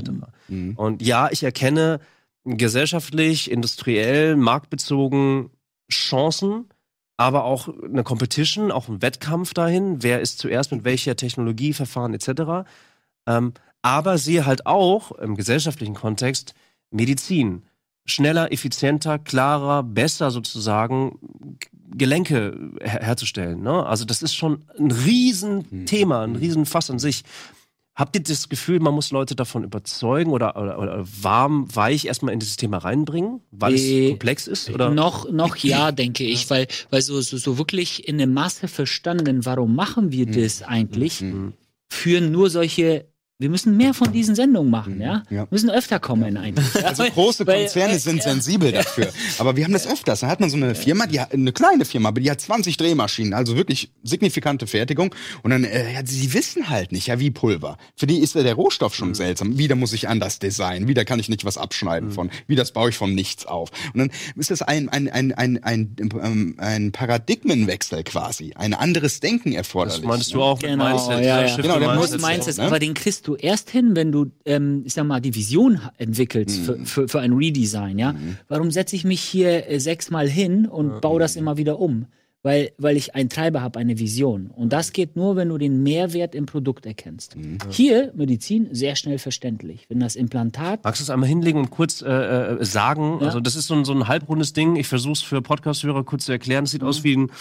Und ja, ich erkenne gesellschaftlich, industriell, marktbezogen Chancen, aber auch eine Competition, auch ein Wettkampf dahin, wer ist zuerst mit welcher Technologie, Verfahren etc. Ähm, aber sehe halt auch im gesellschaftlichen Kontext Medizin. Schneller, effizienter, klarer, besser sozusagen Gelenke her herzustellen. Ne? Also das ist schon ein Riesenthema, ein Riesenfass an sich. Habt ihr das Gefühl, man muss Leute davon überzeugen oder, oder, oder warm, weich erstmal in dieses Thema reinbringen, weil Äh, es komplex ist? Oder? Noch, noch ja, denke ich, weil, weil so, so, so wirklich in der Masse verstanden, warum machen wir das eigentlich, führen nur solche, wir müssen mehr von diesen Sendungen machen, ja? Ja. Wir müssen öfter kommen eigentlich. Ja? Also große Konzerne weil- sind ja. sensibel dafür. Aber wir haben das öfters. Da hat man so eine Firma, die hat, eine kleine Firma, aber die hat 20 Drehmaschinen, also wirklich signifikante Fertigung. Und dann, äh, ja, sie wissen halt nicht, ja, wie Pulver. Für die ist ja der Rohstoff schon seltsam. Wieder muss ich anders designen. Wieder kann ich nicht was abschneiden von. Wie das baue ich von nichts auf. Und dann ist das ein, ein, ein, ein, ein, ähm, ein Paradigmenwechsel quasi. Ein anderes Denken erforderlich. das meinst ne? du auch mit Genau, Mindset, ja, ja. Shift Genau, in der Mindset. meinst es, ne? aber den kriegst du erst hin, wenn du, ähm, ich sag mal, die Vision entwickelst für, für, für ein Redesign, ja. Warum setze ich mich hier äh, sechsmal hin und baue das immer wieder um? Weil, weil ich einen Treiber habe, eine Vision. Und das geht nur, wenn du den Mehrwert im Produkt erkennst. Hier, Medizin, sehr schnell verständlich. Wenn das Implantat Magst du es einmal hinlegen und kurz äh, äh, sagen? Ja. Also das ist so ein, so ein halbrundes Ding. Ich versuche es für Podcast-Hörer kurz zu erklären. Es sieht aus wie ein,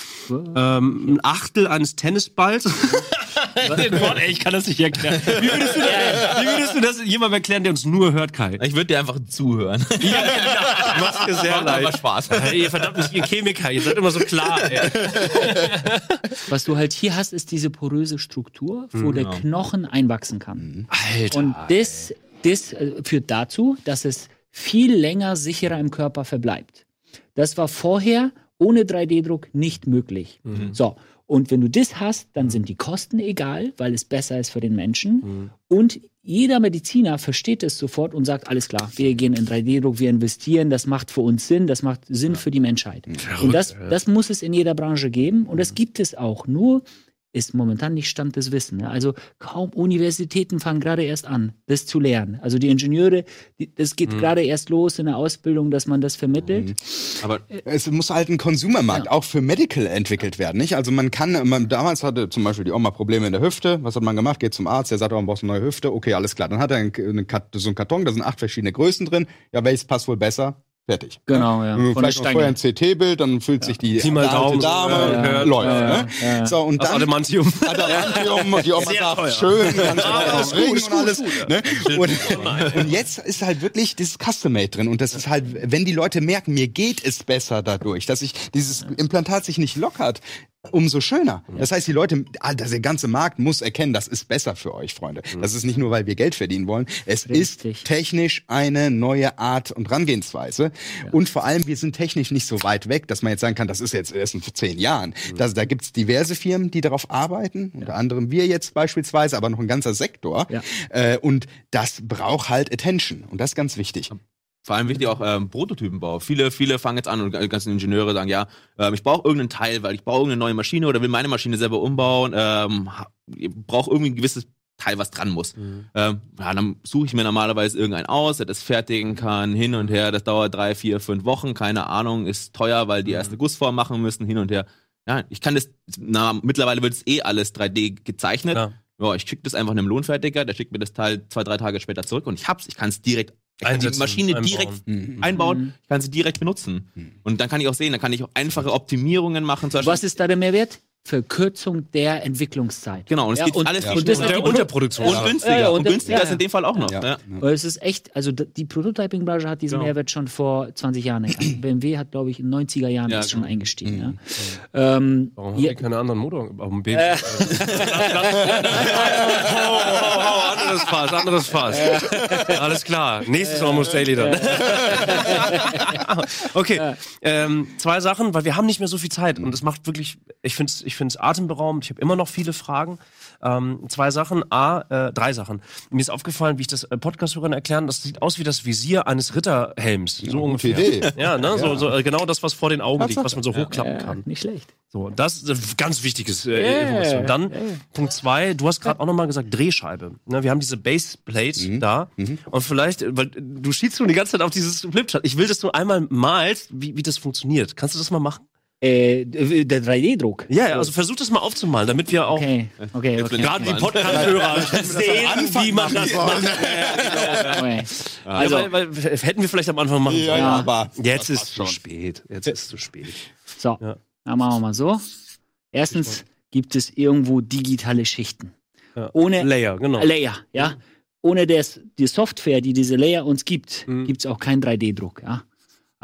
ähm, ein Achtel eines Tennisballs. Boah, ey, ich kann das nicht erklären. Wie würdest, du das, wie würdest du das jemandem erklären, der uns nur hört, Kai? Ich würde dir einfach zuhören. Du machst mir sehr Macht aber leid. Spaß. Ey, ihr verdammt ihr Chemiker, ihr seid immer so klar. Ey. Was du halt hier hast, ist diese poröse Struktur, wo der Knochen einwachsen kann. Alter. Und das, das äh, führt dazu, dass es viel länger sicherer im Körper verbleibt. Das war vorher ohne 3D-Druck nicht möglich. So. Und wenn du das hast, dann sind die Kosten egal, weil es besser ist für den Menschen. Und jeder Mediziner versteht es sofort und sagt, alles klar, wir gehen in 3D-Druck, wir investieren, das macht für uns Sinn, das macht Sinn für die Menschheit. und das, das muss es in jeder Branche geben und das gibt es auch. Nur ist momentan nicht Stand des Wissens. Also kaum Universitäten fangen gerade erst an, das zu lernen. Also die Ingenieure, die, das geht gerade erst los in der Ausbildung, dass man das vermittelt. Aber Es muss halt ein Consumermarkt Ja. auch für Medical entwickelt werden, nicht? Also man kann, man, damals hatte zum Beispiel die Oma Probleme in der Hüfte. Was hat man gemacht? Geht zum Arzt, der sagt, oh, man braucht eine neue Hüfte. Okay, alles klar. Dann hat er einen, einen, so einen Karton, da sind acht verschiedene Größen drin. Ja, welches passt wohl besser? Fertig. Genau, ja. Von Vielleicht noch vorher ein CT-Bild, dann fühlt sich die alte Dame, ja, ja, läuft. ja, ne? ja, ja. So, und dann Adamantium. Adamantium und die Oma Sehr sagt, teuer. schön, ganz ist gut, Ring ist und gut, alles. ist gut, Ne? Und, und jetzt ist halt wirklich dieses Custom-Made drin und das ist halt, wenn die Leute merken, mir geht es besser dadurch, dass sich dieses Implantat sich nicht lockert, umso schöner. Das heißt, die Leute, ah, der ganze Markt muss erkennen, das ist besser für euch, Freunde. Das ist nicht nur, weil wir Geld verdienen wollen. Es Richtig. ist technisch eine neue Art und Herangehensweise. Und vor allem, wir sind technisch nicht so weit weg, dass man jetzt sagen kann, das ist jetzt erst in zehn Jahren. Das, da gibt's diverse Firmen, die darauf arbeiten, unter anderem wir jetzt beispielsweise, aber noch ein ganzer Sektor. Ja. Äh, und das braucht halt Attention. Und das ist ganz wichtig. Vor allem wichtig auch ähm, Prototypenbau. Viele, viele fangen jetzt an und die ganzen Ingenieure sagen, ja, ähm, ich brauche irgendeinen Teil, weil ich brauche irgendeine neue Maschine oder will meine Maschine selber umbauen. Ähm, brauche irgendwie ein gewisses Teil, was dran muss. Mhm. Ähm, ja, dann suche ich mir normalerweise irgendeinen aus, der das fertigen kann, hin und her. Das dauert drei, vier, fünf Wochen, keine Ahnung, ist teuer, weil die Mhm. erst eine Gussform machen müssen, hin und her. Ja, ich kann das, na, mittlerweile wird es eh alles 3D gezeichnet. Ja. Ja, ich schicke das einfach einem Lohnfertiger, der schickt mir das Teil zwei, drei Tage später zurück und ich hab's. Ich kann es direkt, ich kann die Einsetzen, Maschine einbauen. direkt Mhm. einbauen, ich kann sie direkt benutzen. Und dann kann ich auch sehen, dann kann ich auch einfache Optimierungen machen. Was ist da der Mehrwert? Verkürzung der Entwicklungszeit. Genau, und es Ja, geht und- alles ja, und das ist Der die- Unterproduktion. und günstiger. Ja, ja, und und das- günstiger ja, ist in dem Fall auch noch. Ja. Es ist echt, also die Prototyping-Branche hat diesen Genau. Mehrwert schon vor 20 Jahren erkannt. BMW hat, glaube ich, in den 90er Jahren Ja, ist schon genau. eingestiegen. Ja. Ähm, Warum haben die keine anderen Motor auf dem oh, oh, oh, anderes Fass, anderes Fass. Alles klar. Nächstes Almost Daily dann. okay, ähm, zwei Sachen, weil wir haben nicht mehr so viel Zeit und es macht wirklich, ich finde es ich find's atemberaubend. Ich habe immer noch viele Fragen. Ähm, zwei Sachen. A, äh, drei Sachen. Mir ist aufgefallen, wie ich das äh, Podcast-Hörern erklären, das sieht aus wie das Visier eines Ritterhelms. So gute ungefähr. Idee. Ja, ne? So, so, äh, genau das, was vor den Augen liegt, was man so hochklappen äh, kann. nicht schlecht. So, das ist ganz wichtiges äh, Ja, Information. Dann ja. Punkt zwei, du hast gerade auch nochmal gesagt, Drehscheibe. Ne, wir haben diese Baseplate da und vielleicht, äh, weil du schielst schon die ganze Zeit auf dieses Flipchart. Ich will, dass du einmal malst, wie, wie das funktioniert. Kannst du das mal machen? Äh, d- der 3D-Druck. Ja, ja, also versuch das mal aufzumalen, damit wir auch Okay, okay, okay. gerade die Podcast-Hörer sehen, wie man das macht. okay. Also, Also, weil, weil, hätten wir vielleicht am Anfang machen Ja, sollen. ja, aber Jetzt ist passt zu schon. spät. Jetzt ist zu spät. so, Ja. dann machen wir mal so. Erstens gibt es irgendwo digitale Schichten. Ja. Ohne Layer, genau. Layer, ja. Ohne das, die Software, die diese Layer uns gibt, Mhm. gibt es auch keinen 3D-Druck, ja.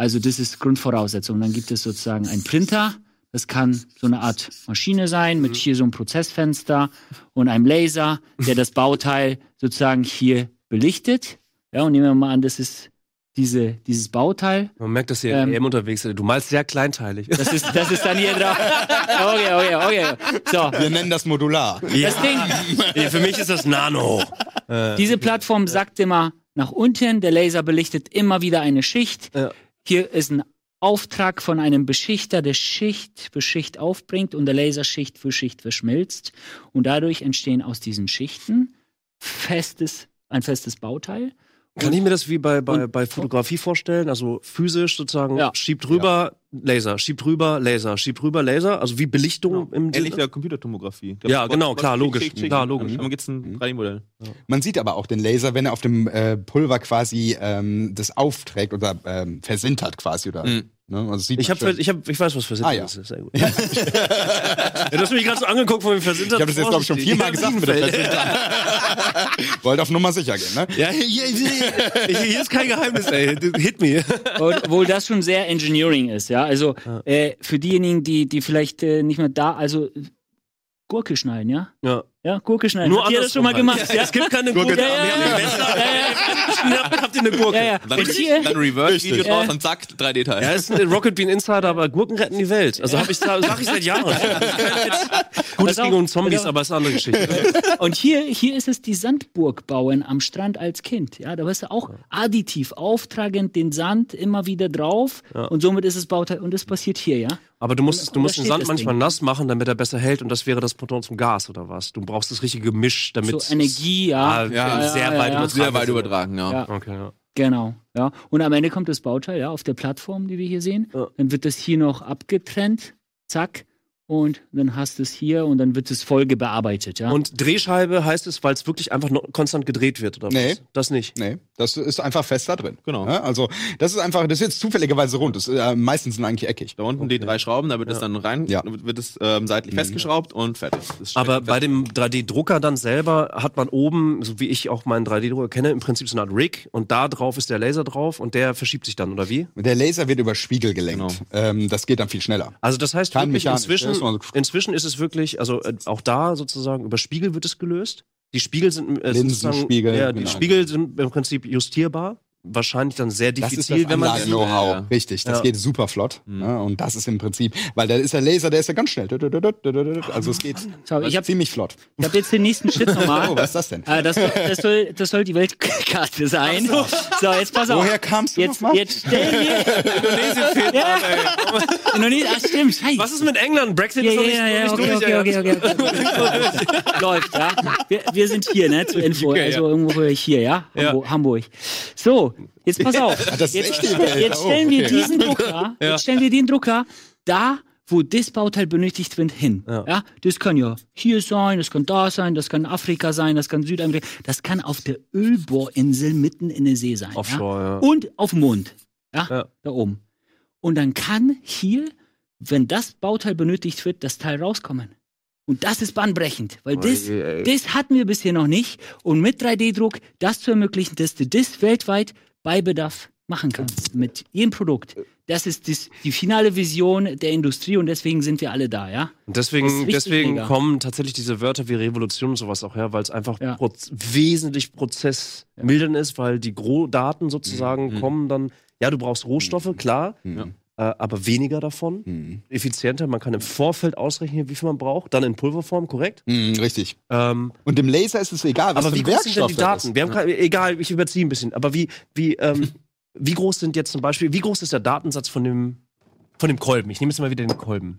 Also das ist Grundvoraussetzung. Dann gibt es sozusagen einen Printer. Das kann so eine Art Maschine sein mit hier so einem Prozessfenster und einem Laser, der das Bauteil sozusagen hier belichtet. Ja, und nehmen wir mal an, das ist diese, dieses Bauteil. Man merkt, dass ihr Ähm, EM unterwegs seid. Du malst sehr kleinteilig. Das ist, das ist dann hier drauf. Okay, okay, okay. So, Wir nennen das modular. das Ding, Ja, Für mich ist das Nano. Diese Plattform sagt immer nach unten, der Laser belichtet immer wieder eine Schicht. Ja. Hier ist ein Auftrag von einem Beschichter, der Schicht für Schicht aufbringt und der Laser Schicht für Schicht verschmilzt. Und dadurch entstehen aus diesen Schichten festes, ein festes Bauteil. Kann ich mir das wie bei, bei, bei Fotografie vorstellen? Also physisch sozusagen, Ja. schiebt rüber, Laser, schiebt rüber, Laser, schiebt rüber, Laser. Also wie Belichtung im Ähnlich der Computertomographie. Ja, genau, klar, logisch. Schicht, Schicht. Klar, logisch. Dann gibt's ein 3D-Modell. Man sieht aber auch den Laser, wenn er auf dem äh, Pulver quasi ähm, das aufträgt oder ähm, versintert quasi. Oder, Mhm. ne? also sieht Ich, hab, ich, hab, ich weiß, was für Ah, ja. ist. Sehr gut. ja, du hast mich gerade so angeguckt von dem Versintert. Ich habe das jetzt, glaube ich, schon viermal gesagt mit der Versintert. Wollte auf Nummer sicher gehen, ne? Ja, hier, hier, hier, ist kein Geheimnis, ey. Hit me. Obwohl das schon sehr Engineering ist, ja. Also äh, für diejenigen, die, die vielleicht äh, nicht mehr da, also Gurke schneiden, ja? Ja. Ja, Gurke schneiden. Nur Habt ihr das schon mal andersrum gemacht? halt. Ja, Es gibt keine Gurke. Gurke. Ja, ja, Wir haben ja. die Messer. ja, ja. Habt ihr eine Gurke? Ja, ja. Dann, hier, dann Reverse-Video Richtig. drauf Ja. und zack, 3D-Teil. Ja, ist ein Rocket Bean Insider, aber Gurken retten die Welt. Also hab ich, sag ich seit Jahren. Gut, es ging um Zombies, aber ist eine andere Geschichte. Und hier, hier ist es die Sandburg bauen am Strand als Kind. Ja, da wirst du auch additiv auftragend den Sand immer wieder drauf und somit ist es Bauteil und das passiert hier, ja. Aber du musst, du musst den Sand manchmal Ding. nass machen, damit er besser hält und das wäre das Pendant zum Gas oder was? Du brauchst das richtige Gemisch, damit So Energie, ja. Ah, Ja, sehr ja, weit ja. übertragen. Sehr weit übertragen, ja. Ja. Okay, ja. Genau, ja. Und am Ende kommt das Bauteil, ja, auf der Plattform, die wir hier sehen. Ja. Dann wird das hier noch abgetrennt, zack, und dann hast du es hier und dann wird es Folge bearbeitet, ja. Und Drehscheibe heißt es, weil es wirklich einfach noch konstant gedreht wird, oder Nee. was? Das nicht. Nee, das ist einfach fest da drin. Genau. Ja, also, das ist einfach, das ist jetzt zufälligerweise rund. Das, äh, meistens sind eigentlich eckig. Da unten die drei Schrauben, da wird es dann rein, Ja. wird es ähm, seitlich festgeschraubt und fertig. Aber steckt bei fest. dem 3D-Drucker dann selber hat man oben, so wie ich auch meinen 3D-Drucker kenne, im Prinzip so eine Art Rig und da drauf ist der Laser drauf und der verschiebt sich dann, oder wie? Der Laser wird über Spiegel gelenkt. Ähm, das geht dann viel schneller. Also das heißt Kein wirklich inzwischen, so- inzwischen ist es wirklich, also äh, auch da sozusagen über Spiegel wird es gelöst. Die Spiegel sind äh, Linsenspiegel, Ja, die genau. Spiegel sind im Prinzip justierbar. Wahrscheinlich dann sehr diffizil, das wenn man. Ja, ja. Richtig, das Ja. geht super flott. Ja, und das ist im Prinzip, weil da ist der Laser, der ist ja ganz schnell. Also es geht So, ich habe ziemlich flott. ich hab jetzt den nächsten Schritt nochmal. Oh, was ist das denn? Ah, das, das, soll, das soll die Weltkarte sein. So, jetzt pass auf. Woher kamst du Jetzt, jetzt stellen wir. Indonesien fehlt Ja. Indonesien, ach stimmt, scheiße. Was ist mit England? Brexit Ja, ist noch ja, nicht, ja, ja, noch nicht okay, durch. okay, okay, okay, okay. Läuft, ja. Wir, wir sind hier, ne, zur Info. Okay, Also irgendwo hier, ja? Ja. Hamburg. Hamburg. So, jetzt pass auf. das ist jetzt, jetzt Oh, stellen wir okay. diesen Drucker, jetzt stellen wir den Drucker da, wo das Bauteil benötigt wird, hin. Ja. Ja. Das kann ja hier sein, das kann da sein, das kann Afrika sein, das kann Südamerika, das kann auf der Ölbohrinsel mitten in der See sein. Offshore, ja. Und auf dem Mond. Ja, Ja. da oben. Und dann kann hier, wenn das Bauteil benötigt wird, das Teil rauskommen. Und das ist bahnbrechend, weil das, ey. das hatten wir bisher noch nicht. Und mit 3D-Druck das zu ermöglichen, dass du das weltweit bei Bedarf machen kannst. Mit jedem Produkt. Das ist das, die finale Vision der Industrie und deswegen sind wir alle da, ja? Und deswegen, deswegen mega. kommen tatsächlich diese Wörter wie Revolution und sowas auch her, weil es einfach Ja. proz wesentlich prozessmildernd ist, weil die Gros-Daten sozusagen Mhm. kommen dann, ja, du brauchst Rohstoffe, klar, äh, aber weniger davon, Mhm. effizienter. Man kann im Vorfeld ausrechnen, wie viel man braucht, dann in Pulverform, korrekt. Mhm, richtig. Ähm, Und dem Laser ist es egal, was aber wie groß sind denn die Daten? Wir haben grad, egal, ich überziehe ein bisschen, aber wie, wie, ähm, wie groß sind jetzt zum Beispiel, wie groß ist der Datensatz von dem, von dem Kolben? Ich nehme jetzt mal wieder den Kolben.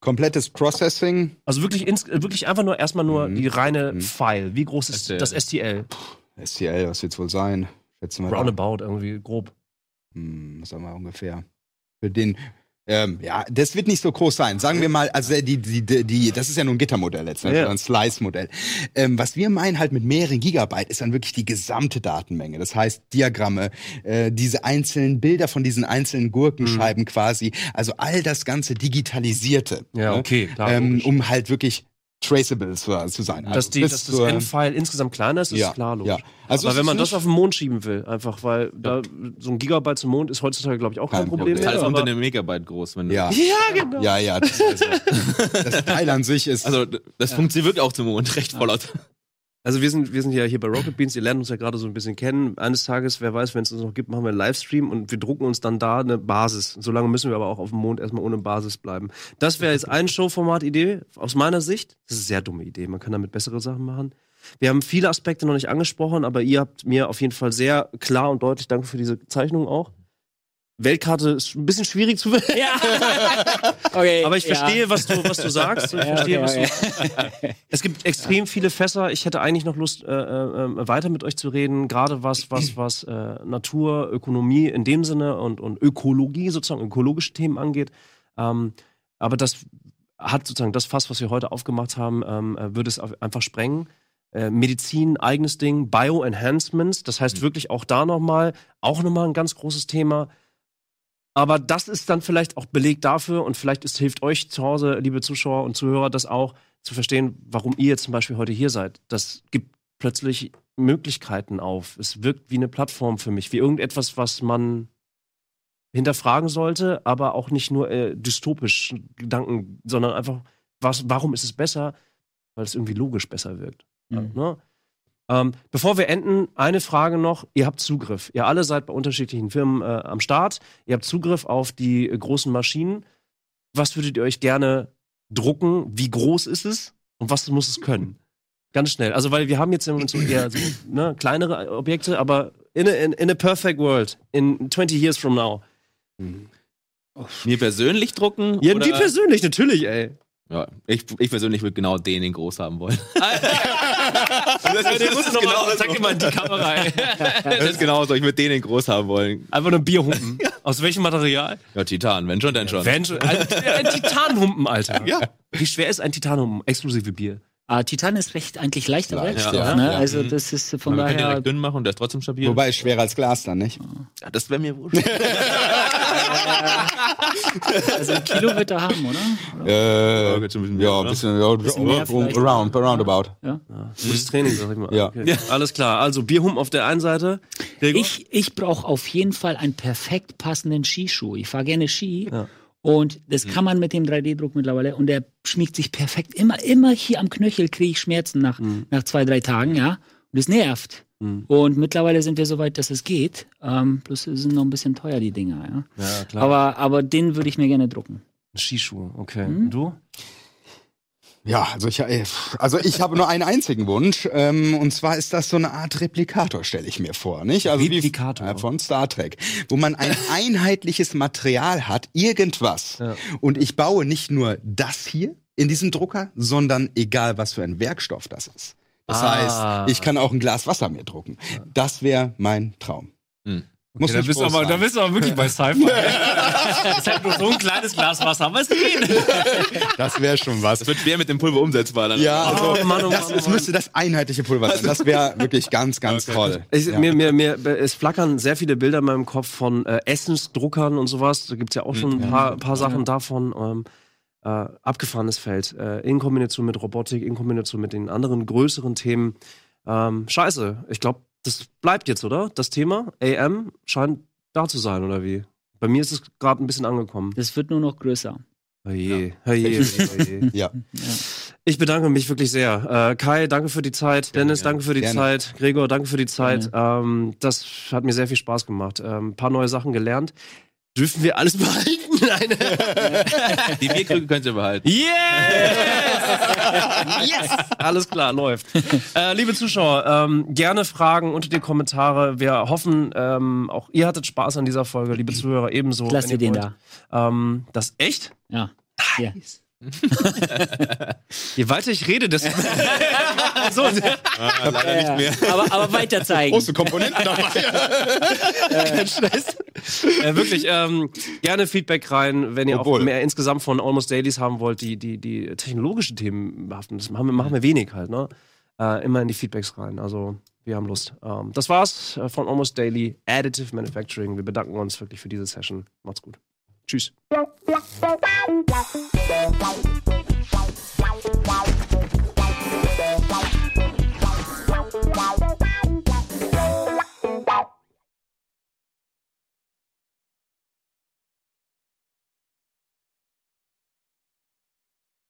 Komplettes Processing. Also wirklich, ins, wirklich einfach nur erstmal nur Mhm. die reine File. Wie groß ist STL. das STL? STL, was wird's wohl sein? Roundabout irgendwie grob. Hm, sagen wir ungefähr? Für den. Ähm, ja, das wird nicht so groß sein. Sagen wir mal, also die, die, die, die das ist ja nur ein Gittermodell letztendlich, Ja. ein Slice-Modell. Ähm, was wir meinen halt mit mehreren Gigabyte ist dann wirklich die gesamte Datenmenge. Das heißt Diagramme, äh, diese einzelnen Bilder von diesen einzelnen Gurkenscheiben quasi, also all das ganze Digitalisierte. Ja, ne? okay, klar. ähm, um halt wirklich traceable zu, zu sein. Dass, Also die, bis dass das Endfile insgesamt kleiner ist, ist Ja, klar logisch. ja. Also Aber wenn man das auf den Mond schieben will, einfach weil da so ein Gigabyte zum Mond ist heutzutage, glaube ich, auch kein, Kein Problem Problem. Das mehr. ist unter einem Megabyte groß. Wenn du- Ja, ja, genau. ja, ja. Das, also, das Teil an sich ist. Also, das funktioniert wirklich auch zum Mond, recht voller. Also wir sind, wir sind ja hier bei Rocket Beans, ihr lernt uns ja gerade so ein bisschen kennen. Eines Tages, wer weiß, wenn es uns noch gibt, machen wir einen Livestream und wir drucken uns dann da eine Basis. Solange müssen wir aber auch auf dem Mond erstmal ohne Basis bleiben. Das wäre jetzt ein Showformat-Idee aus meiner Sicht. Das ist eine sehr dumme Idee, man kann damit bessere Sachen machen. Wir haben viele Aspekte noch nicht angesprochen, aber ihr habt mir auf jeden Fall sehr klar und deutlich, danke für diese Zeichnung auch. Weltkarte ist ein bisschen schwierig zu Ja. okay. aber ich ja. verstehe, was du, was du sagst. Ich Ja, verstehe, okay, was du Es gibt extrem viele Fässer. Ich hätte eigentlich noch Lust, äh, äh, weiter mit euch zu reden. Gerade was, was, was äh, Natur, Ökonomie in dem Sinne und, und Ökologie sozusagen, ökologische Themen angeht. Ähm, aber das hat sozusagen das Fass, was wir heute aufgemacht haben, ähm, äh, würde es einfach sprengen. Äh, Medizin, eigenes Ding, Bioenhancements, das heißt wirklich auch da nochmal, auch nochmal ein ganz großes Thema. Aber das ist dann vielleicht auch Beleg dafür und vielleicht ist, hilft euch zu Hause, liebe Zuschauer und Zuhörer, das auch zu verstehen, warum ihr jetzt zum Beispiel heute hier seid. Das gibt plötzlich Möglichkeiten auf. Es wirkt wie eine Plattform für mich, wie irgendetwas, was man hinterfragen sollte, aber auch nicht nur äh, dystopisch Gedanken, sondern einfach, was, warum ist es besser? Weil es irgendwie logisch besser wirkt. Mhm. Ne? Ähm, bevor wir enden, eine Frage noch. Ihr habt Zugriff. Ihr alle seid bei unterschiedlichen Firmen äh, am Start. Ihr habt Zugriff auf die äh, großen Maschinen. Was würdet ihr euch gerne drucken? Wie groß ist es? Und was muss es können? Ganz schnell. Also, weil wir haben jetzt im Moment so eher so, ne, kleinere Objekte, aber in a, in, in a perfect world, in 20 years from now. Mir persönlich drucken? Ja, oder? die persönlich, natürlich, ey. Ja, ich, ich persönlich würde genau den in groß haben wollen. Den musst du noch mal, sag dir mal in die Kamera, ey. Das ist genauso, ich würde den in groß haben wollen. Einfach nur Bierhumpen. Aus welchem Material? Ja, Titan, wenn schon, dann schon. Wenn schon, ein, ein Titanhumpen, Alter. Ja. Wie schwer ist ein Titanhumpen, exklusive Bier? Ah, Titan ist recht eigentlich leichter Leicht, Werkstoff, ja. ne? Ja. Also Mhm. das ist von Man kann den daher. direkt dünn machen und der ist trotzdem stabil. Wobei ist schwerer als Glas dann, nicht? ja, das wäre mir wurscht. Also ein Kilo wird er haben, oder? Äh, jetzt schon ein bisschen ja, mehr, ein ne? bisschen, ja, Bisschen mehr vielleicht. around, aroundabout. Gutes Training, sag ich mal. Ja. Okay. Alles klar. Also Bierhumpen auf der einen Seite. Gregor? Ich, ich brauche auf jeden Fall einen perfekt passenden Skischuh. Ich fahre gerne Ski. Ja. Und das kann man mit dem 3D-Druck mittlerweile. Und der schmiegt sich perfekt. Immer, immer hier am Knöchel kriege ich Schmerzen nach, nach zwei, drei Tagen, ja. Und es nervt. Mhm. Und mittlerweile sind wir so weit, dass es geht. Ähm, bloß sind noch ein bisschen teuer, die Dinger, ja. Ja, klar. Aber, aber den würde ich mir gerne drucken. Skischuhe, okay. Mhm. Du? Ja, also ich, äh, also ich habe nur einen einzigen Wunsch, ähm, und zwar ist das so eine Art Replikator, stelle ich mir vor, nicht? Also Replikator. Wie, äh, von Star Trek, wo man ein einheitliches Material hat, irgendwas. Ja. Und ich baue nicht nur das hier in diesem Drucker, sondern egal was für ein Werkstoff das ist. Das Ah. heißt, ich kann auch ein Glas Wasser mir drucken. Das wäre mein Traum. Hm. Muss da nicht bist, aber, da sein. bist du aber wirklich bei Sci-Fi. das ist halt nur so ein kleines Glas Wasser, aber es geht. Das wäre schon was. Das wird schwer mit dem Pulver umsetzbar. Dann. Ja, also Oh, Mann, oh, das, Mann, es Mann. müsste das einheitliche Pulver sein. Das wäre wirklich ganz, ganz toll. Ich, Ja. mir, mir, mir, es flackern sehr viele Bilder in meinem Kopf von äh, Essensdruckern und sowas. Da gibt es ja auch schon ein paar, paar Sachen davon. Ähm, äh, abgefahrenes Feld. Äh, in Kombination mit Robotik, in Kombination mit den anderen größeren Themen. Ähm, scheiße. Ich glaube, das bleibt jetzt, oder? Das Thema AM scheint da zu sein, oder wie? Bei mir ist es gerade ein bisschen angekommen. Das wird nur noch größer. Oje, oje, oje, oje. Ja. Ich bedanke mich wirklich sehr. Äh, Kai, danke für die Zeit. Dennis, gerne. danke für die Gerne. Zeit. Gregor, danke für die Zeit. Ähm, das hat mir sehr viel Spaß gemacht. Ähm, ein paar neue Sachen gelernt. Dürfen wir alles behalten? Nein. Die Bierkrüge könnt ihr behalten. Yes! yes! Alles klar, läuft. Äh, liebe Zuschauer, ähm, gerne Fragen unter die Kommentare. Wir hoffen, ähm, auch ihr hattet Spaß an dieser Folge, liebe Zuhörer, ebenso. Ich lass wenn dir ihr den wollt. da. Ähm, das echt? Ja. Ja. Je weiter ich rede, desto. so, leider nicht mehr. Aber, aber weiter zeigen. Große Komponenten dabei. kein Stress. äh, wirklich, ähm, gerne Feedback rein, wenn ihr auch Obwohl. mehr insgesamt von Almost Dailies haben wollt, die, die, die technologischen Themen behaften. Das machen wir, machen wir wenig halt, ne? Äh, immer in die Feedbacks rein. Also, wir haben Lust. Ähm, das war's äh, von Almost Daily Additive Manufacturing. Wir bedanken uns wirklich für diese Session. Macht's gut. Tschüss.